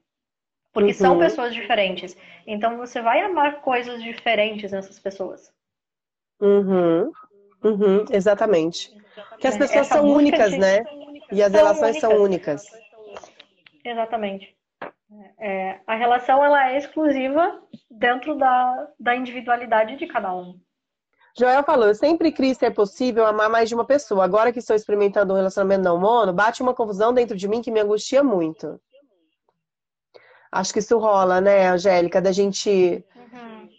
Porque uhum. são pessoas diferentes. Então você vai amar coisas diferentes nessas pessoas. Uhum. Uhum. Exatamente. Porque as pessoas Essa são únicas, né? E as são relações únicas. são únicas. Exatamente. É, a relação ela é exclusiva dentro da, da individualidade de cada um. Joel falou, eu sempre quis ser possível amar mais de uma pessoa. Agora que estou experimentando um relacionamento não mono, bate uma confusão dentro de mim que me angustia muito. Acho que isso rola, né, Angélica, da gente. Uhum.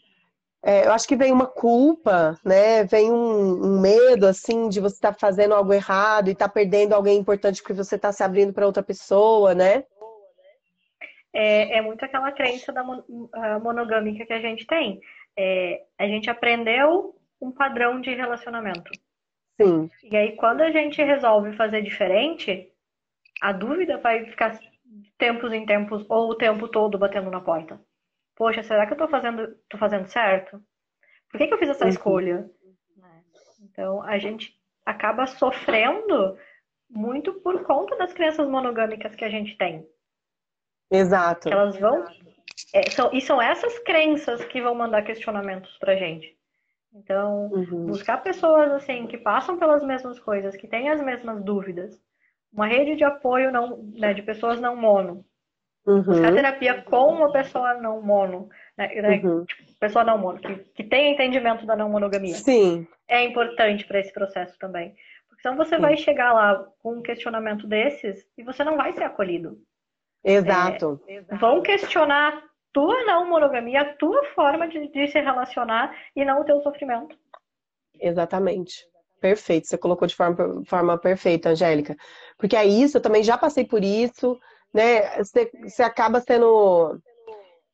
É, eu acho que vem uma culpa, né? Vem um, um medo, assim, de você estar tá fazendo algo errado e estar tá perdendo alguém importante porque você está se abrindo para outra pessoa, né? É, é, muito aquela crença da monogâmica que a gente tem. É, a gente aprendeu um padrão de relacionamento. Sim. E aí, quando a gente resolve fazer diferente, a dúvida vai ficar tempos em tempos ou o tempo todo batendo na porta. Poxa, será que eu tô fazendo, tô fazendo certo? Por que, que eu fiz essa uhum. escolha? Né? Então, a gente acaba sofrendo muito por conta das crenças monogâmicas que a gente tem. Exato. Elas vão. É, são, e são essas crenças que vão mandar questionamentos pra gente. Então, uhum. buscar pessoas assim que passam pelas mesmas coisas, que têm as mesmas dúvidas, uma rede de apoio não, né, de pessoas não mono. Uhum. Buscar terapia com uma pessoa não mono, né, né uhum. tipo, pessoa não mono, que, que tem entendimento da não monogamia. Sim. É importante para esse processo também. Porque senão você Sim. vai chegar lá com um questionamento desses e você não vai ser acolhido. Exato. É, vão questionar tua não monogamia, a tua forma de, de se relacionar e não o teu sofrimento. Exatamente. Perfeito, você colocou de forma, forma perfeita, Angélica. Porque é isso, eu também já passei por isso, né? Você, você acaba sendo.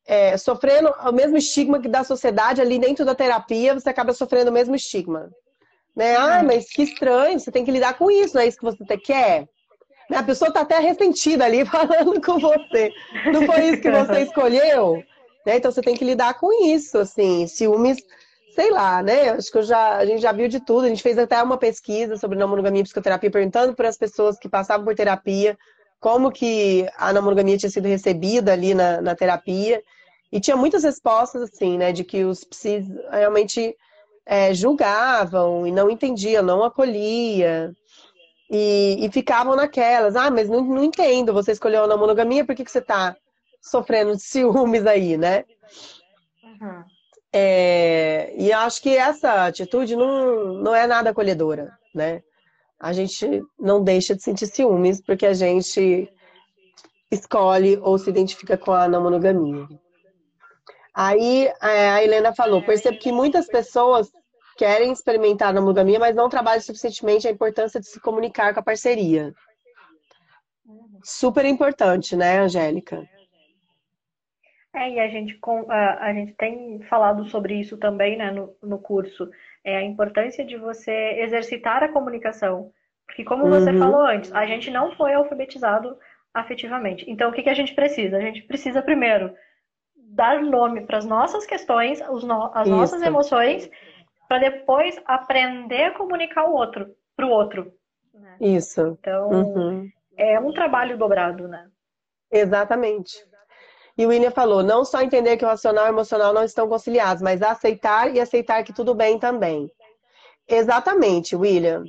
É, sofrendo o mesmo estigma que da sociedade ali dentro da terapia, você acaba sofrendo o mesmo estigma. Né? Ah, mas que estranho, você tem que lidar com isso, não é isso que você quer? A pessoa está até ressentida ali falando com você. Não foi isso que você escolheu? Né? Então você tem que lidar com isso, assim, ciúmes, sei lá, né? Acho que já, a gente já viu de tudo. A gente fez até uma pesquisa sobre não monogamia e psicoterapia, perguntando para as pessoas que passavam por terapia como que a não monogamia tinha sido recebida ali na, na terapia. E tinha muitas respostas, assim, né? De que os psis realmente é, julgavam e não entendiam, não acolhia. E, e ficavam naquelas, ah, mas não, não entendo, você escolheu a monogamia, por que, que você tá sofrendo de ciúmes aí, né? Uhum. É, e acho que essa atitude não, não é nada acolhedora, né? A gente não deixa de sentir ciúmes porque a gente escolhe ou se identifica com a não monogamia. Aí é, a Helena falou, percebo que muitas pessoas querem experimentar na monogamia, mas não trabalham suficientemente a importância de se comunicar com a parceria. Super importante, né, Angélica? É, e a gente, a, gente tem falado sobre isso também né, no, no curso. É a importância de você exercitar a comunicação. Porque, como você uhum. falou antes, a gente não foi alfabetizado afetivamente. Então, o que, que a gente precisa? A gente precisa, primeiro, dar nome para as nossas questões, os no, as nossas emoções para depois aprender a comunicar o outro para o outro. Né? Isso. Então uhum. é um trabalho dobrado, né? Exatamente. E o William falou: não só entender que o racional e o emocional não estão conciliados, mas aceitar e aceitar que tudo bem também. Exatamente, William.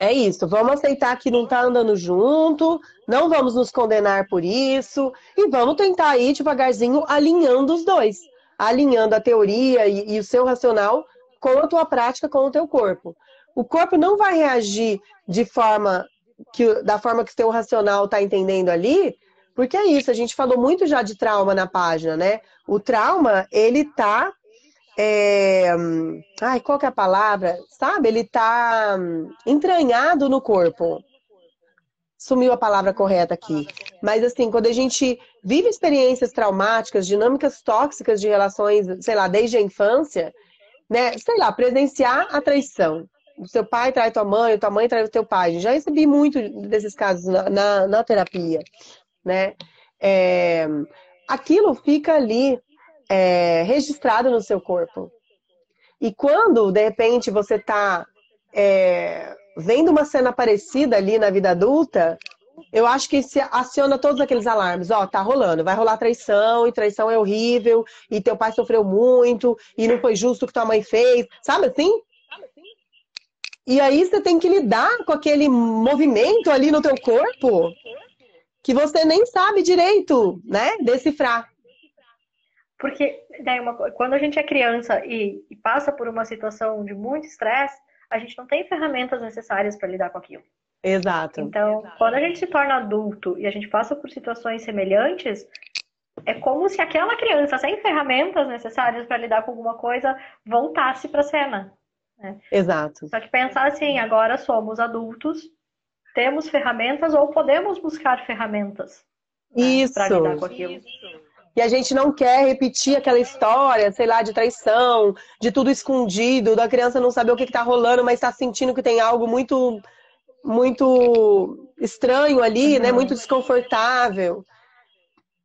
É isso. Vamos aceitar que não está andando junto, não vamos nos condenar por isso e vamos tentar ir devagarzinho alinhando os dois, alinhando a teoria e, e o seu racional com a tua prática com o teu corpo. O corpo não vai reagir de forma que da forma que o teu racional está entendendo ali, porque é isso, a gente falou muito já de trauma na página, né? O trauma, ele tá. É... Ai, qual que é a palavra? Sabe? Ele tá entranhado no corpo. Sumiu a palavra correta aqui. Mas assim, quando a gente vive experiências traumáticas, dinâmicas tóxicas de relações, sei lá, desde a infância, né, sei lá, presenciar a traição. Seu pai trai tua mãe, tua mãe trai o teu pai. Já recebi muito desses casos na, na, na terapia, né? É, aquilo fica ali é, registrado no seu corpo. E quando, de repente, você está é, vendo uma cena parecida ali na vida adulta, eu acho que se aciona todos aqueles alarmes. Ó, tá rolando, vai rolar traição, e traição é horrível, e teu pai sofreu muito, e não foi justo o que tua mãe fez. Sabe assim? E aí você tem que lidar com aquele movimento ali no teu corpo que você nem sabe direito, né, decifrar. Porque daí uma, quando a gente é criança e, e passa por uma situação de muito estresse, a gente não tem ferramentas necessárias para lidar com aquilo. Exato. Então, Exato. quando a gente se torna adulto e a gente passa por situações semelhantes, é como se aquela criança sem ferramentas necessárias para lidar com alguma coisa voltasse para a cena. Né? Exato. Só que pensar assim, agora somos adultos, temos ferramentas ou podemos buscar ferramentas né, para lidar com aquilo. Isso. E a gente não quer repetir aquela história, sei lá, de traição, de tudo escondido, da criança não saber o que está rolando, mas está sentindo que tem algo muito, muito estranho ali, uhum. né? Muito desconfortável.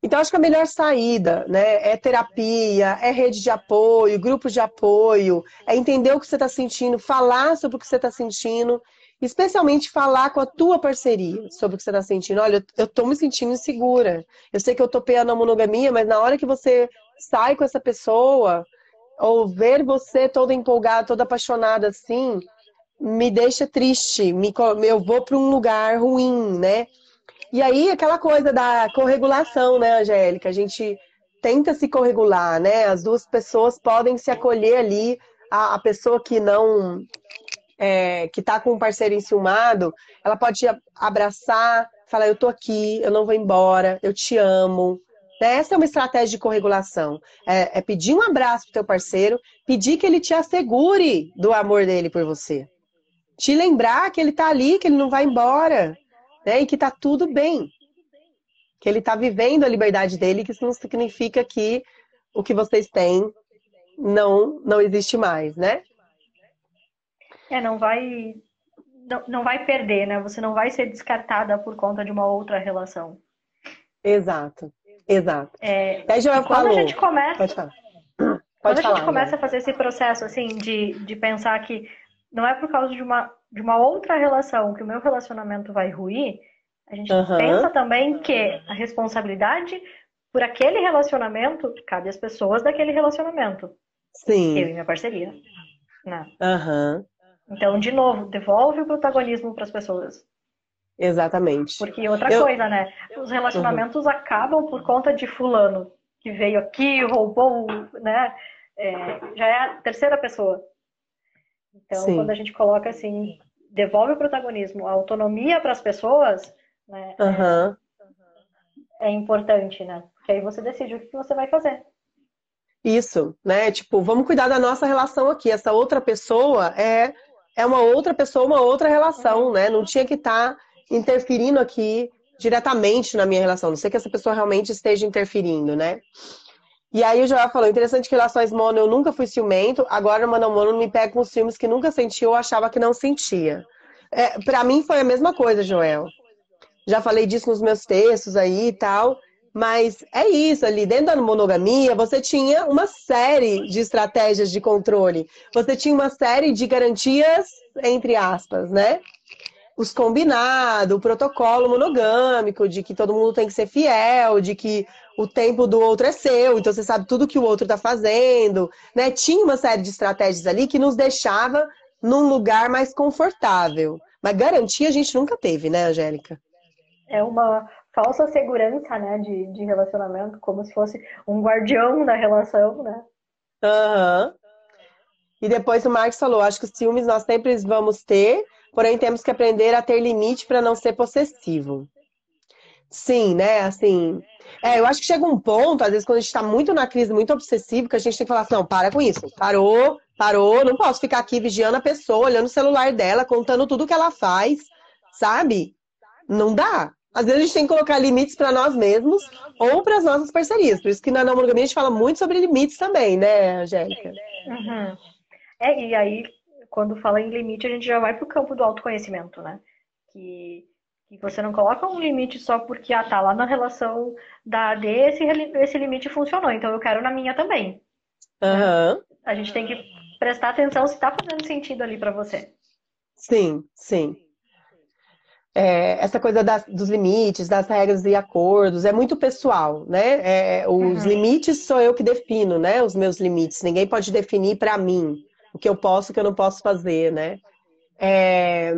Então, acho que a melhor saída, né, é terapia, é rede de apoio, grupos de apoio, é entender o que você está sentindo, falar sobre o que você está sentindo, especialmente falar com a tua parceria sobre o que você está sentindo. Olha, eu estou me sentindo insegura. Eu sei que eu topei a monogamia, mas na hora que você sai com essa pessoa, ou ver você toda empolgada, toda apaixonada assim, me deixa triste, me, eu vou para um lugar ruim, né? E aí, aquela coisa da corregulação, né, Angélica? A gente tenta se corregular, né? As duas pessoas podem se acolher ali. A, a pessoa que não. É, que tá com um parceiro enciumado, ela pode abraçar, falar: Eu tô aqui, eu não vou embora, eu te amo. Né? Essa é uma estratégia de corregulação. É, é pedir um abraço pro teu parceiro, pedir que ele te assegure do amor dele por você. Te lembrar que ele tá ali, que ele não vai embora né? E que tá tudo bem. Que ele tá vivendo a liberdade dele, que isso não significa que o que vocês têm não não existe mais, né? É, não vai não, não vai perder, né? Você não vai ser descartada por conta de uma outra relação. Exato. Exato. É, Aí já quando falou. a gente começa Pode falar. Pode quando falar, a gente começa né? a fazer esse processo assim de, de pensar que não é por causa de uma de uma outra relação que o meu relacionamento vai ruir, a gente uhum. pensa também que a responsabilidade por aquele relacionamento cabe às pessoas daquele relacionamento. Sim. Eu e minha parceria. Né? Uhum. Então, de novo, devolve o protagonismo para as pessoas. Exatamente. Porque outra Eu... coisa, né? Os relacionamentos uhum. acabam por conta de fulano que veio aqui, roubou, né? É, já é a terceira pessoa. Então, Sim. quando a gente coloca assim, devolve o protagonismo, a autonomia para as pessoas, né? Uhum. É, é, importante, né? Porque aí você decide o que você vai fazer. Isso, né? Tipo, vamos cuidar da nossa relação aqui. Essa outra pessoa é, é uma outra pessoa, uma outra relação, uhum. né? Não tinha que estar tá interferindo aqui diretamente na minha relação. Não sei que essa pessoa realmente esteja interferindo, né? E aí o Joel falou, interessante que relações mono eu nunca fui ciumento, agora no mano mono me pega com os filmes que nunca senti ou achava que não sentia. É, para mim foi a mesma coisa, Joel. Já falei disso nos meus textos aí e tal, mas é isso ali, dentro da monogamia, você tinha uma série de estratégias de controle. Você tinha uma série de garantias, entre aspas, né? Os combinados, o protocolo monogâmico, de que todo mundo tem que ser fiel, de que o tempo do outro é seu, então você sabe tudo que o outro está fazendo, né? Tinha uma série de estratégias ali que nos deixava num lugar mais confortável. Mas garantia a gente nunca teve, né, Angélica? É uma falsa segurança, né, de, de relacionamento, como se fosse um guardião da relação, né? Aham. Uhum. E depois o Marcos falou, acho que os ciúmes nós sempre vamos ter, porém temos que aprender a ter limite para não ser possessivo. Sim, né? Assim, é, eu acho que chega um ponto, às vezes, quando a gente está muito na crise, muito obsessivo, que a gente tem que falar assim, não, para com isso. Parou, parou, não posso ficar aqui vigiando a pessoa, olhando o celular dela, contando tudo que ela faz, sabe? Não dá. Às vezes a gente tem que colocar limites para nós mesmos ou para as nossas parcerias. Por isso que na não a gente fala muito sobre limites também, né, Angélica? Uhum. É, e aí, quando fala em limite, a gente já vai para o campo do autoconhecimento, né? Que e você não coloca um limite só porque, ah, tá, lá na relação da AD esse, esse limite funcionou, então eu quero na minha também. Uhum. A gente tem que prestar atenção se tá fazendo sentido ali para você. Sim, sim. é, essa coisa das, dos limites, das regras e acordos, é muito pessoal, né? É, os uhum. limites sou eu que defino, né? Os meus limites. Ninguém pode definir para mim o que eu posso o que eu não posso fazer, né? É,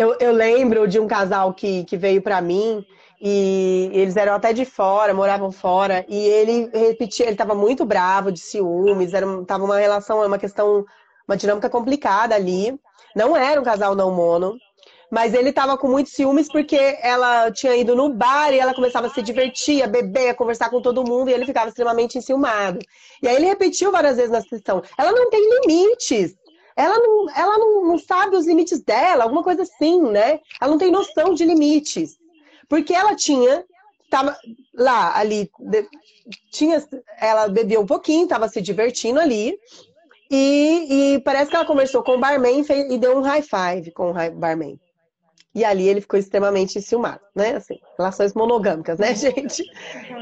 eu, eu, lembro de um casal que, que veio para mim e eles eram até de fora, moravam fora, e ele repetia, ele estava muito bravo, de ciúmes, era, tava uma relação, uma questão, uma dinâmica complicada ali. Não era um casal não mono, mas ele estava com muitos ciúmes porque ela tinha ido no bar e ela começava a se divertir, a beber, a conversar com todo mundo, e ele ficava extremamente enciumado. E aí ele repetiu várias vezes na sessão: ela não tem limites. Ela não, ela não, não sabe os limites dela, alguma coisa assim, né? Ela não tem noção de limites. Porque ela tinha, tava lá, ali, tinha, ela bebia um pouquinho, tava se divertindo ali. E, e parece que ela conversou com o barman e, deu um high five com o barman. E ali ele ficou extremamente enciumado, né? Assim, relações monogâmicas, né, gente?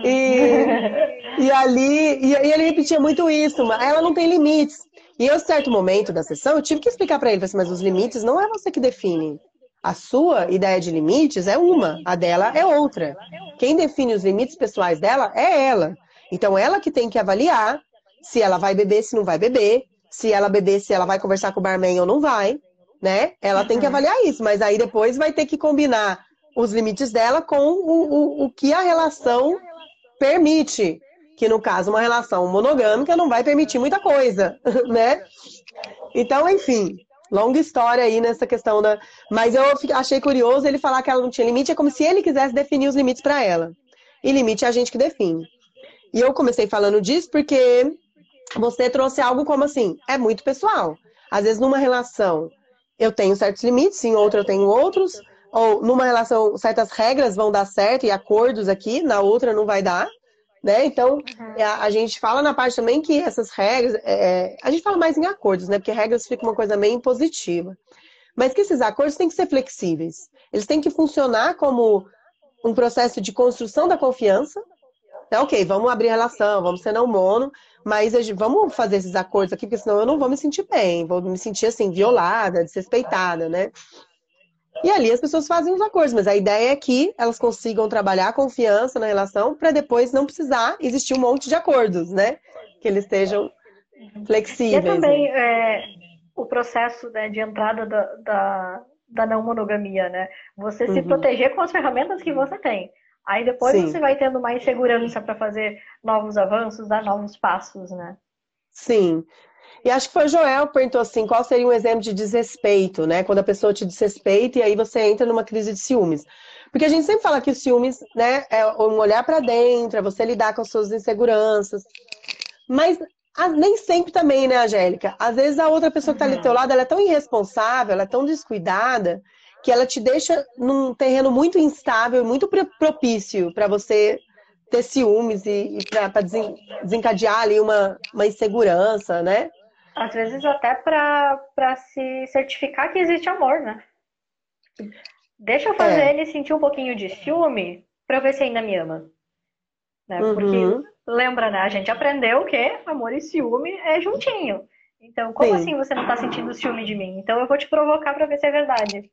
E, e ali, e, e, ele repetia muito isso, mas ela não tem limites. E em um certo momento da sessão, eu tive que explicar para ele, assim, mas os limites não é você que define. A sua ideia de limites é uma, a dela é outra. Quem define os limites pessoais dela é ela. Então, ela que tem que avaliar se ela vai beber, se não vai beber, se ela beber, se ela vai conversar com o barman ou não vai, né? Ela tem que uhum. avaliar isso, mas aí depois vai ter que combinar os limites dela com o, o, o que a relação permite. Que no caso, uma relação monogâmica não vai permitir muita coisa, né? Então, enfim, Longa história aí nessa questão da. Mas eu achei curioso ele falar que ela não tinha limite, é como se ele quisesse definir os limites para ela. E limite é a gente que define. E eu comecei falando disso porque você trouxe algo como assim, é muito pessoal. Às vezes, numa relação, eu tenho certos limites, em outra eu tenho outros. Ou numa relação, certas regras vão dar certo e acordos aqui, na outra não vai dar né? Então, uhum. a, a, gente fala na parte também que essas regras, é, é, a gente fala mais em acordos, né? Porque regras fica uma coisa meio impositiva. Mas que esses acordos têm que ser flexíveis. Eles têm que funcionar como um processo de construção da confiança. É, ok, vamos abrir relação, vamos ser não mono, mas vamos fazer esses acordos aqui, porque senão eu não vou me sentir bem, vou me sentir assim, violada, desrespeitada, né? E ali as pessoas fazem os acordos, mas a ideia é que elas consigam trabalhar a confiança na relação para depois não precisar existir um monte de acordos, né? Que eles estejam flexíveis. E é também é, o processo né, de entrada da, da, da, não monogamia, né? Você se uhum. proteger com as ferramentas que você tem. Aí depois Sim. você vai tendo mais segurança para fazer novos avanços, dar novos passos, né? Sim. E acho que foi o Joel que perguntou assim, qual seria um exemplo de desrespeito, né? Quando a pessoa te desrespeita e aí você entra numa crise de ciúmes. Porque a gente sempre fala que o ciúmes, né, é um olhar para dentro, é você lidar com as suas inseguranças. Mas nem sempre também, né, Angélica? Às vezes a outra pessoa que está ali do teu lado, ela é tão irresponsável, ela é tão descuidada, que ela te deixa num terreno muito instável, muito propício para você ter ciúmes e, e para desencadear ali uma, uma insegurança, né? Às vezes até para se certificar que existe amor, né? Deixa eu fazer é. ele sentir um pouquinho de ciúme para ver se ainda me ama. Né? Uhum. Porque lembra, né? A gente aprendeu que amor e ciúme é juntinho. Então, como Sim. assim você não tá sentindo ciúme de mim? Então eu vou te provocar para ver se é verdade.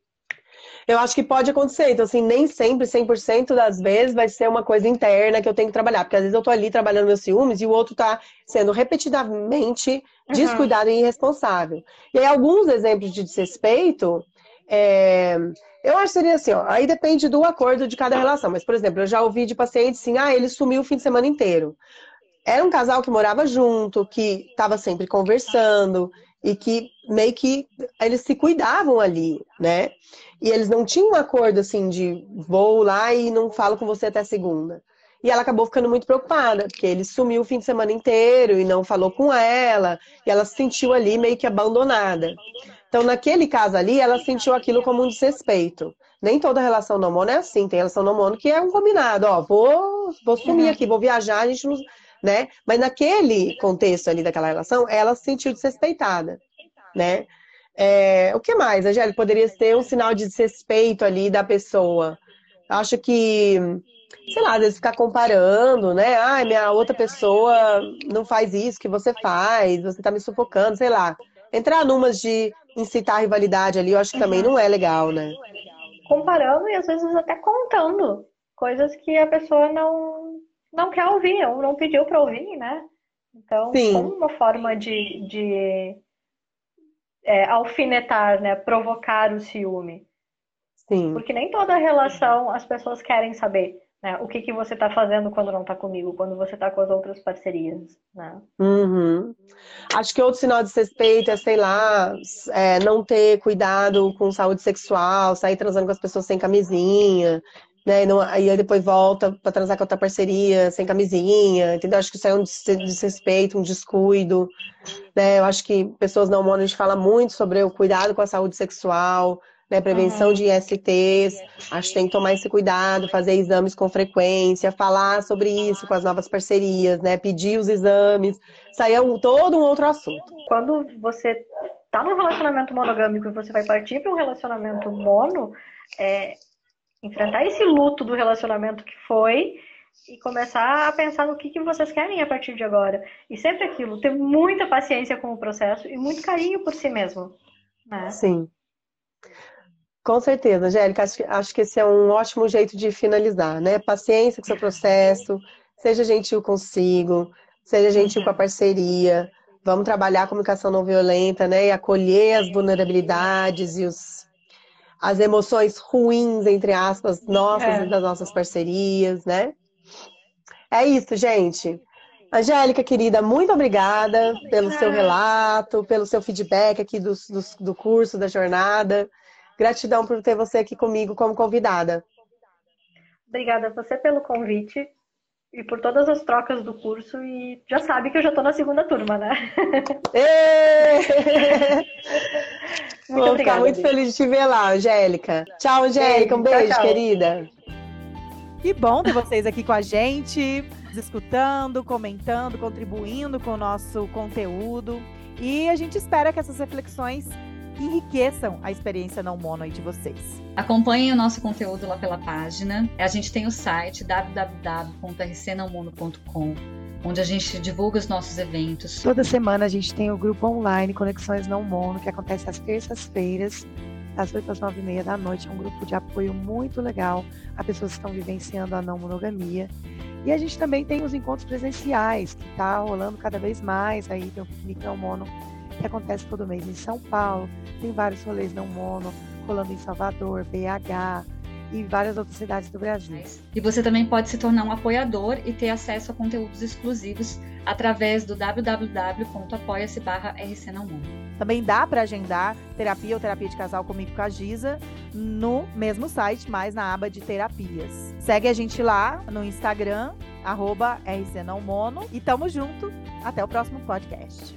Eu acho que pode acontecer. Então, assim, nem sempre, 100% das vezes, vai ser uma coisa interna que eu tenho que trabalhar. Porque às vezes eu tô ali trabalhando meus ciúmes e o outro tá sendo repetidamente descuidado uhum. e irresponsável. E aí, alguns exemplos de desrespeito, é... eu acho que seria assim, ó, aí depende do acordo de cada relação. Mas, por exemplo, eu já ouvi de pacientes assim, ah, ele sumiu o fim de semana inteiro. Era um casal que morava junto, que estava sempre conversando e que meio que eles se cuidavam ali, né? E eles não tinham um acordo assim de vou lá e não falo com você até segunda. E ela acabou ficando muito preocupada, porque ele sumiu o fim de semana inteiro e não falou com ela, e ela se sentiu ali meio que abandonada. Então, naquele caso ali, ela sentiu aquilo como um desrespeito. Nem toda relação no mono é assim, tem relação no mono que é um combinado, ó, vou, vou sumir aqui, vou viajar, a gente não, né? Mas naquele contexto ali daquela relação, ela se sentiu desrespeitada, né? É, o que mais, Angélica? Poderia ter um sinal de desrespeito ali da pessoa. Acho que, sei lá, às vezes ficar comparando, né? Ah, minha outra pessoa não faz isso que você faz, você tá me sufocando, sei lá. Entrar numas de incitar rivalidade ali, eu acho que também não é legal, né? comparando e às vezes até contando coisas que a pessoa não, não quer ouvir ou não pediu para ouvir, né? Então, Sim. como uma forma de, de é, alfinetar, né? Provocar o ciúme. Sim. Porque nem toda relação as pessoas querem saber. Né? O que, que você está fazendo quando não está comigo, quando você está com as outras parcerias. Né? Uhum. Acho que outro sinal de respeito é, sei lá, é, não ter cuidado com saúde sexual, sair transando com as pessoas sem camisinha, né? E, não, aí depois volta para transar com outra parceria sem camisinha, entendeu? Acho que isso é um desrespeito, um descuido, né? Eu acho que pessoas não mono, a gente fala muito sobre o cuidado com a saúde sexual, né? Prevenção uhum. de ISTs, acho que tem que tomar esse cuidado, fazer exames com frequência, falar sobre isso com as novas parcerias, né? Pedir os exames, isso é um, todo um outro assunto. Quando você tá num relacionamento monogâmico e você vai partir para um relacionamento mono, é, enfrentar esse luto do relacionamento que foi e começar a pensar no que, que vocês querem a partir de agora. E sempre aquilo, ter muita paciência com o processo e muito carinho por si mesmo. Né? Sim. Com certeza, Angélica, acho, acho que esse é um ótimo jeito de finalizar, né? Paciência com o seu processo, seja gentil consigo, seja gentil com a parceria, vamos trabalhar a comunicação não violenta, né? E acolher as vulnerabilidades e os as emoções ruins, entre aspas, nossas é. e das nossas parcerias, né? É isso, gente. Angélica, querida, muito obrigada pelo seu relato, pelo seu feedback aqui do, do, do curso, da jornada. Gratidão por ter você aqui comigo como convidada. Obrigada a você pelo convite e por todas as trocas do curso. E já sabe que eu já estou na segunda turma, né? muito Vou obrigada, ficar muito feliz de te ver lá, Angélica. Tchau, Angélica. Um beijo, tchau, tchau. querida. Que bom ter vocês aqui com a gente, escutando, comentando, contribuindo com o nosso conteúdo. E a gente espera que essas reflexões enriqueçam a experiência não mono aí de vocês. Acompanhem o nosso conteúdo lá pela página. A gente tem o site www.rcnãomono.com onde a gente divulga os nossos eventos. Toda semana a gente tem o grupo online Conexões Não Mono, que acontece às terças-feiras, das 8 às 9 e meia da noite. É um grupo de apoio muito legal a pessoas que estão vivenciando a não monogamia. E a gente também tem os encontros presenciais, que está rolando cada vez mais. Aí tem o Piquenique Não Mono que acontece todo mês em São Paulo. Tem vários rolês não mono rolando em Salvador, BH e várias outras cidades do Brasil. E você também pode se tornar um apoiador e ter acesso a conteúdos exclusivos através do www.apoia-se Também dá para agendar terapia ou terapia de casal comigo com a Giza no mesmo site, mas na aba de terapias. Segue a gente lá no Instagram, arroba rcnãomono e tamo junto. Até o próximo podcast.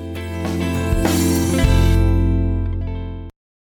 thank you